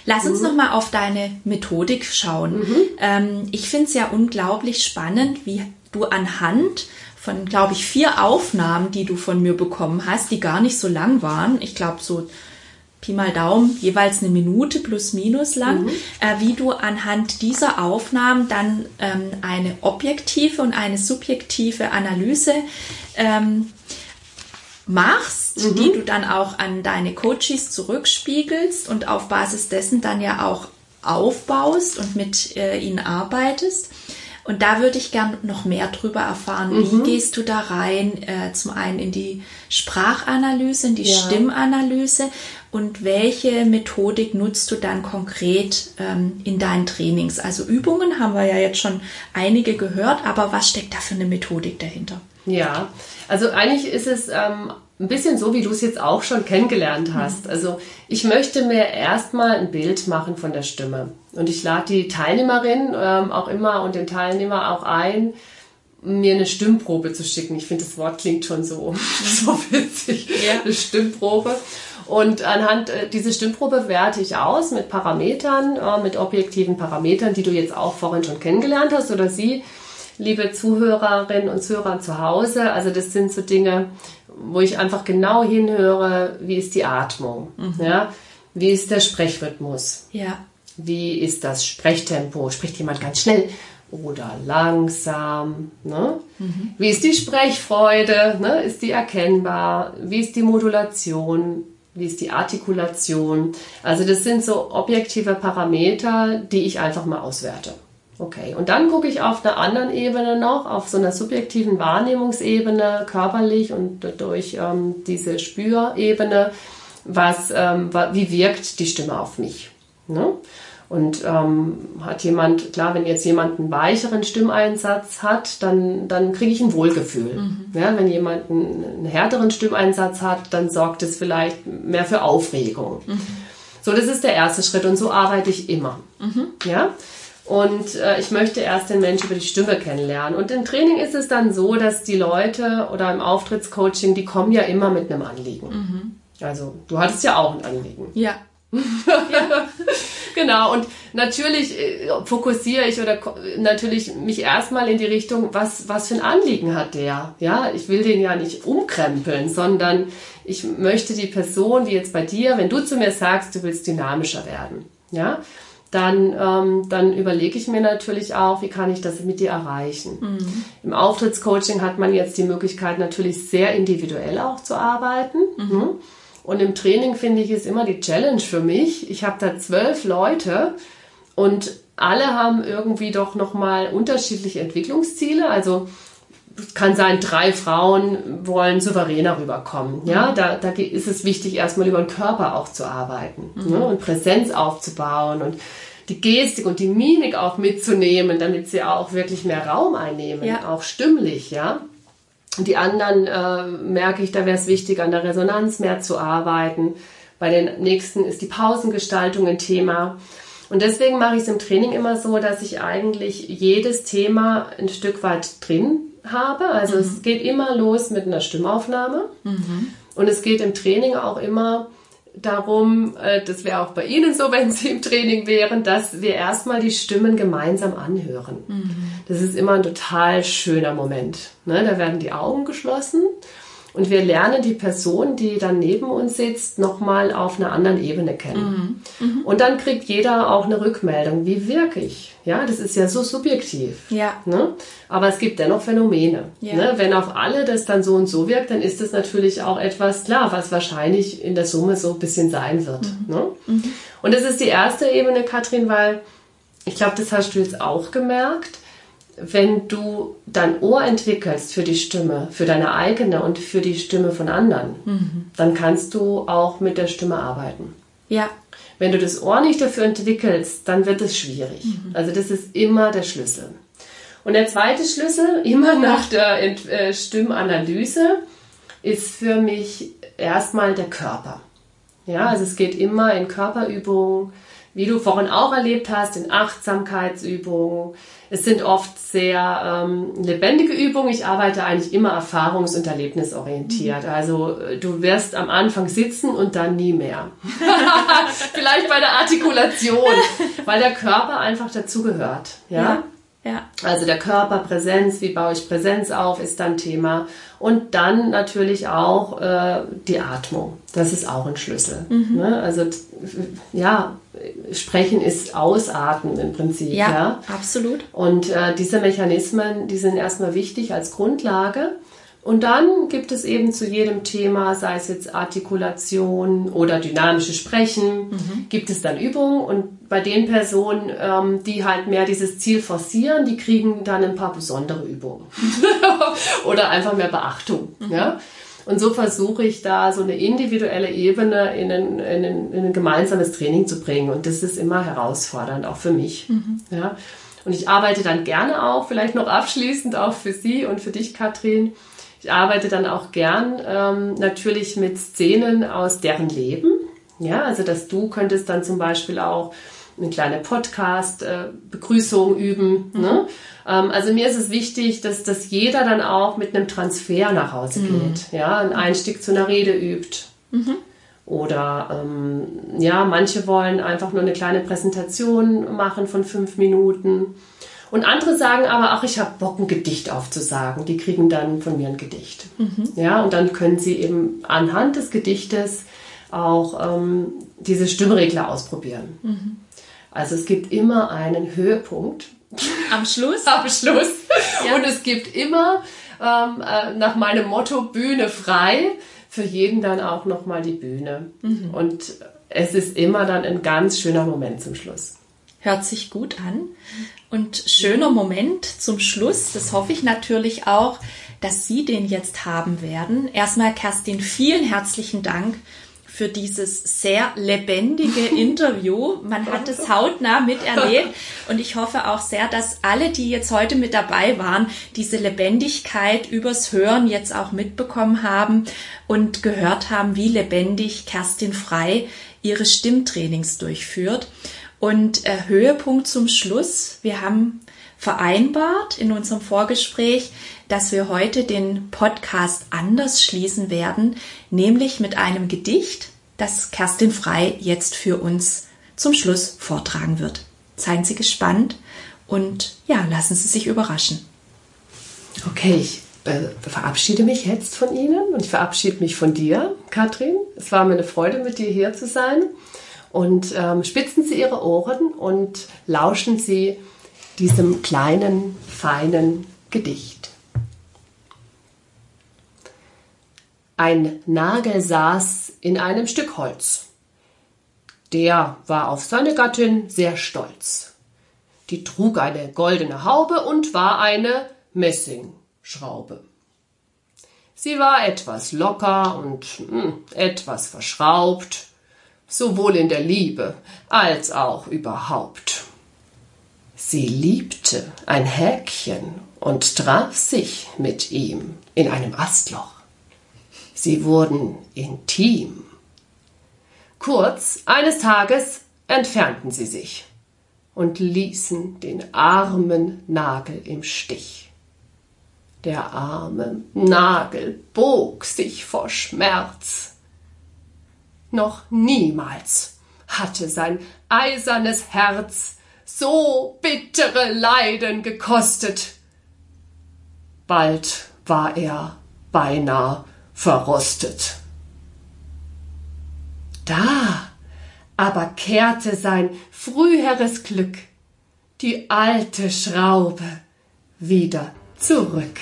Lass uns mhm. noch mal auf deine Methodik schauen. Mhm. Ähm, ich finde es ja unglaublich spannend, wie du anhand von, glaube ich, vier Aufnahmen, die du von mir bekommen hast, die gar nicht so lang waren. Ich glaube, so Pi mal Daumen, jeweils eine Minute plus minus lang, mhm. äh, wie du anhand dieser Aufnahmen dann ähm, eine objektive und eine subjektive Analyse ähm, machst, mhm. die du dann auch an deine Coaches zurückspiegelst und auf Basis dessen dann ja auch aufbaust und mit äh, ihnen arbeitest. Und da würde ich gern noch mehr drüber erfahren. Mhm. Wie gehst du da rein? Äh, zum einen in die Sprachanalyse, in die ja. Stimmanalyse und welche Methodik nutzt du dann konkret ähm, in deinen Trainings? Also Übungen haben wir ja jetzt schon einige gehört, aber was steckt da für eine Methodik dahinter? Ja, also eigentlich ist es ähm, ein bisschen so, wie du es jetzt auch schon kennengelernt hast. Mhm. Also ich möchte mir erstmal ein Bild machen von der Stimme. Und ich lade die Teilnehmerin ähm, auch immer und den Teilnehmer auch ein, mir eine Stimmprobe zu schicken. Ich finde, das Wort klingt schon so, so witzig. Ja. Eine Stimmprobe. Und anhand äh, diese Stimmprobe werte ich aus mit Parametern, äh, mit objektiven Parametern, die du jetzt auch vorhin schon kennengelernt hast oder sie liebe Zuhörerinnen und Zuhörer zu Hause. Also das sind so Dinge, wo ich einfach genau hinhöre, wie ist die Atmung, mhm. ja, wie ist der Sprechrhythmus, ja. wie ist das Sprechtempo, spricht jemand ganz schnell oder langsam, ne? Mhm. wie ist die Sprechfreude, ne? ist die erkennbar, wie ist die Modulation, wie ist die Artikulation. Also das sind so objektive Parameter, die ich einfach mal auswerte. Okay, und dann gucke ich auf einer anderen Ebene noch, auf so einer subjektiven Wahrnehmungsebene, körperlich und durch ähm, diese Spürebene, was, ähm, wie wirkt die Stimme auf mich. Ne? Und ähm, hat jemand, klar, wenn jetzt jemand einen weicheren Stimmeinsatz hat, dann, dann kriege ich ein Wohlgefühl. Mhm. Ja, wenn jemand einen, einen, härteren Stimmeinsatz hat, dann sorgt es vielleicht mehr für Aufregung. Mhm. So, das ist der erste Schritt und so arbeite ich immer. Mhm. Ja? Und äh, ich möchte erst den Mensch über die Stimme kennenlernen. Und im Training ist es dann so, dass die Leute oder im Auftrittscoaching, die kommen ja immer mit einem Anliegen. Mhm. Also du hattest ja auch ein Anliegen. Ja. ja. genau, und natürlich äh, fokussiere ich oder natürlich mich erstmal in die Richtung, was, was für ein Anliegen hat der? Ja, ich will den ja nicht umkrempeln, sondern ich möchte die Person, wie jetzt bei dir, wenn du zu mir sagst, du willst dynamischer werden. Ja, dann, ähm, dann überlege ich mir natürlich auch, wie kann ich das mit dir erreichen. Mhm. Im Auftrittscoaching hat man jetzt die Möglichkeit, natürlich sehr individuell auch zu arbeiten. Mhm. Hm? Und im Training finde ich es immer die Challenge für mich. Ich habe da zwölf Leute und alle haben irgendwie doch nochmal unterschiedliche Entwicklungsziele. Also kann sein, drei Frauen wollen souveräner rüberkommen. Ja, mhm. da, da ist es wichtig, erstmal über den Körper auch zu arbeiten mhm. ne? und Präsenz aufzubauen und die Gestik und die Mimik auch mitzunehmen, damit sie auch wirklich mehr Raum einnehmen, ja. auch stimmlich, ja. Und die anderen äh, merke ich, da wäre es wichtig, an der Resonanz mehr zu arbeiten. Bei den nächsten ist die Pausengestaltung ein Thema. Und deswegen mache ich es im Training immer so, dass ich eigentlich jedes Thema ein Stück weit drin habe. Also mhm. es geht immer los mit einer Stimmaufnahme. Mhm. Und es geht im Training auch immer darum, äh, das wäre auch bei Ihnen so, wenn Sie im Training wären, dass wir erstmal die Stimmen gemeinsam anhören. Mhm. Das ist immer ein total schöner Moment. Ne? Da werden die Augen geschlossen und wir lernen die Person, die dann neben uns sitzt, nochmal auf einer anderen Ebene kennen. Mhm. Mhm. Und dann kriegt jeder auch eine Rückmeldung. Wie wirke ich? Ja, das ist ja so subjektiv. Ja. Ne? Aber es gibt dennoch Phänomene. Ja. Ne? Wenn auf alle das dann so und so wirkt, dann ist das natürlich auch etwas klar, was wahrscheinlich in der Summe so ein bisschen sein wird. Mhm. Ne? Mhm. Und das ist die erste Ebene, Katrin, weil ich glaube, das hast du jetzt auch gemerkt wenn du dein Ohr entwickelst für die Stimme, für deine eigene und für die Stimme von anderen, mhm. dann kannst du auch mit der Stimme arbeiten. Ja. Wenn du das Ohr nicht dafür entwickelst, dann wird es schwierig. Mhm. Also das ist immer der Schlüssel. Und der zweite Schlüssel, immer nach der äh, Stimmanalyse, ist für mich erstmal der Körper. Ja, also es geht immer in Körperübungen wie du vorhin auch erlebt hast, in Achtsamkeitsübungen. Es sind oft sehr ähm, lebendige Übungen. Ich arbeite eigentlich immer erfahrungs- und erlebnisorientiert. Mhm. Also äh, du wirst am Anfang sitzen und dann nie mehr. Vielleicht bei der Artikulation, weil der Körper einfach dazugehört. Ja? ja. Ja. Also der Körper, Präsenz, wie baue ich Präsenz auf, ist dann Thema. Und dann natürlich auch äh, die Atmung. Das ist auch ein Schlüssel. Mhm. Ne? Also ja, Sprechen ist Ausatmen im Prinzip. Ja, ja. absolut. Und äh, diese Mechanismen, die sind erstmal wichtig als Grundlage. Und dann gibt es eben zu jedem Thema, sei es jetzt Artikulation oder dynamische Sprechen, mhm. gibt es dann Übungen. Und bei den Personen, ähm, die halt mehr dieses Ziel forcieren, die kriegen dann ein paar besondere Übungen oder einfach mehr Beachtung. Mhm. Ja? Und so versuche ich da so eine individuelle Ebene in ein, in, ein, in ein, gemeinsames Training zu bringen. Und das ist immer herausfordernd, auch für mich. Mhm. Ja? Und ich arbeite dann gerne auch, vielleicht noch abschließend auch für Sie und für dich, Katrin, ich arbeite dann auch gern ähm, natürlich mit Szenen aus deren Leben. Ja, also dass du könntest dann zum Beispiel auch eine kleine Podcast-Begrüßung äh, üben. Mhm. Ne? Ähm, also mir ist es wichtig, dass, dass jeder dann auch mit einem Transfer nach Hause mhm. geht. Ja, ein Einstieg zu einer Rede übt. Mhm. Oder ähm, ja, manche wollen einfach nur eine kleine Präsentation machen von fünf Minuten. Und andere sagen aber, ach, ich habe Bock, ein Gedicht aufzusagen. Die kriegen dann von mir ein Gedicht. Mhm. Ja, und dann können sie eben anhand des Gedichtes auch ähm, diese Stimmregler ausprobieren. Mhm. Also es gibt immer einen Höhepunkt. Am Schluss? Am Schluss. Ja. Und es gibt immer ähm, äh, nach meinem Motto Bühne frei für jeden dann auch nochmal die Bühne. Mhm. Und es ist immer dann ein ganz schöner Moment zum Schluss. Hört sich gut an. Und schöner Moment zum Schluss, das hoffe ich natürlich auch, dass Sie den jetzt haben werden. Erstmal, Kerstin, vielen herzlichen Dank für dieses sehr lebendige Interview. Man hat es hautnah miterlebt und ich hoffe auch sehr, dass alle, die jetzt heute mit dabei waren, diese Lebendigkeit übers Hören jetzt auch mitbekommen haben und gehört haben, wie lebendig Kerstin Frei ihre Stimmtrainings durchführt. Und äh, Höhepunkt zum Schluss. Wir haben vereinbart in unserem Vorgespräch, dass wir heute den Podcast anders schließen werden, nämlich mit einem Gedicht, das Kerstin Frei jetzt für uns zum Schluss vortragen wird. Seien Sie gespannt und ja, lassen Sie sich überraschen. Okay, ich äh, verabschiede mich jetzt von Ihnen und ich verabschiede mich von dir, Katrin. Es war mir eine Freude, mit dir hier zu sein. Und ähm, spitzen Sie Ihre Ohren und lauschen Sie diesem kleinen, feinen Gedicht. Ein Nagel saß in einem Stück Holz. Der war auf seine Gattin sehr stolz. Die trug eine goldene Haube und war eine Messingschraube. Sie war etwas locker und mh, hm, etwas verschraubt, sowohl in der Liebe als auch überhaupt. Sie liebte ein Häkchen und traf sich mit ihm in einem Astloch. Sie wurden intim. Kurz eines Tages entfernten sie sich und ließen den armen Nagel im Stich. Der arme Nagel bog sich vor Schmerz noch niemals hatte sein eisernes Herz so bittere Leiden gekostet. Bald war er beinah verrostet. Da aber kehrte sein früheres Glück, die alte Schraube, wieder zurück.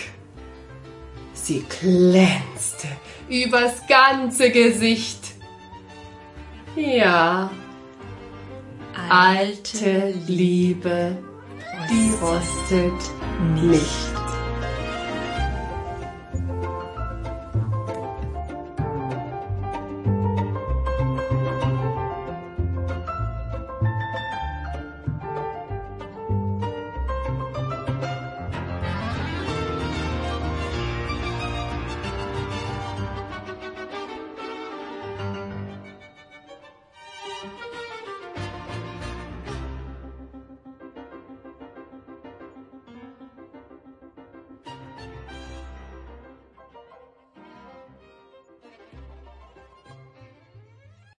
Sie glänzte übers ganze Gesicht, ja. Alte Liebe, die rostet nicht.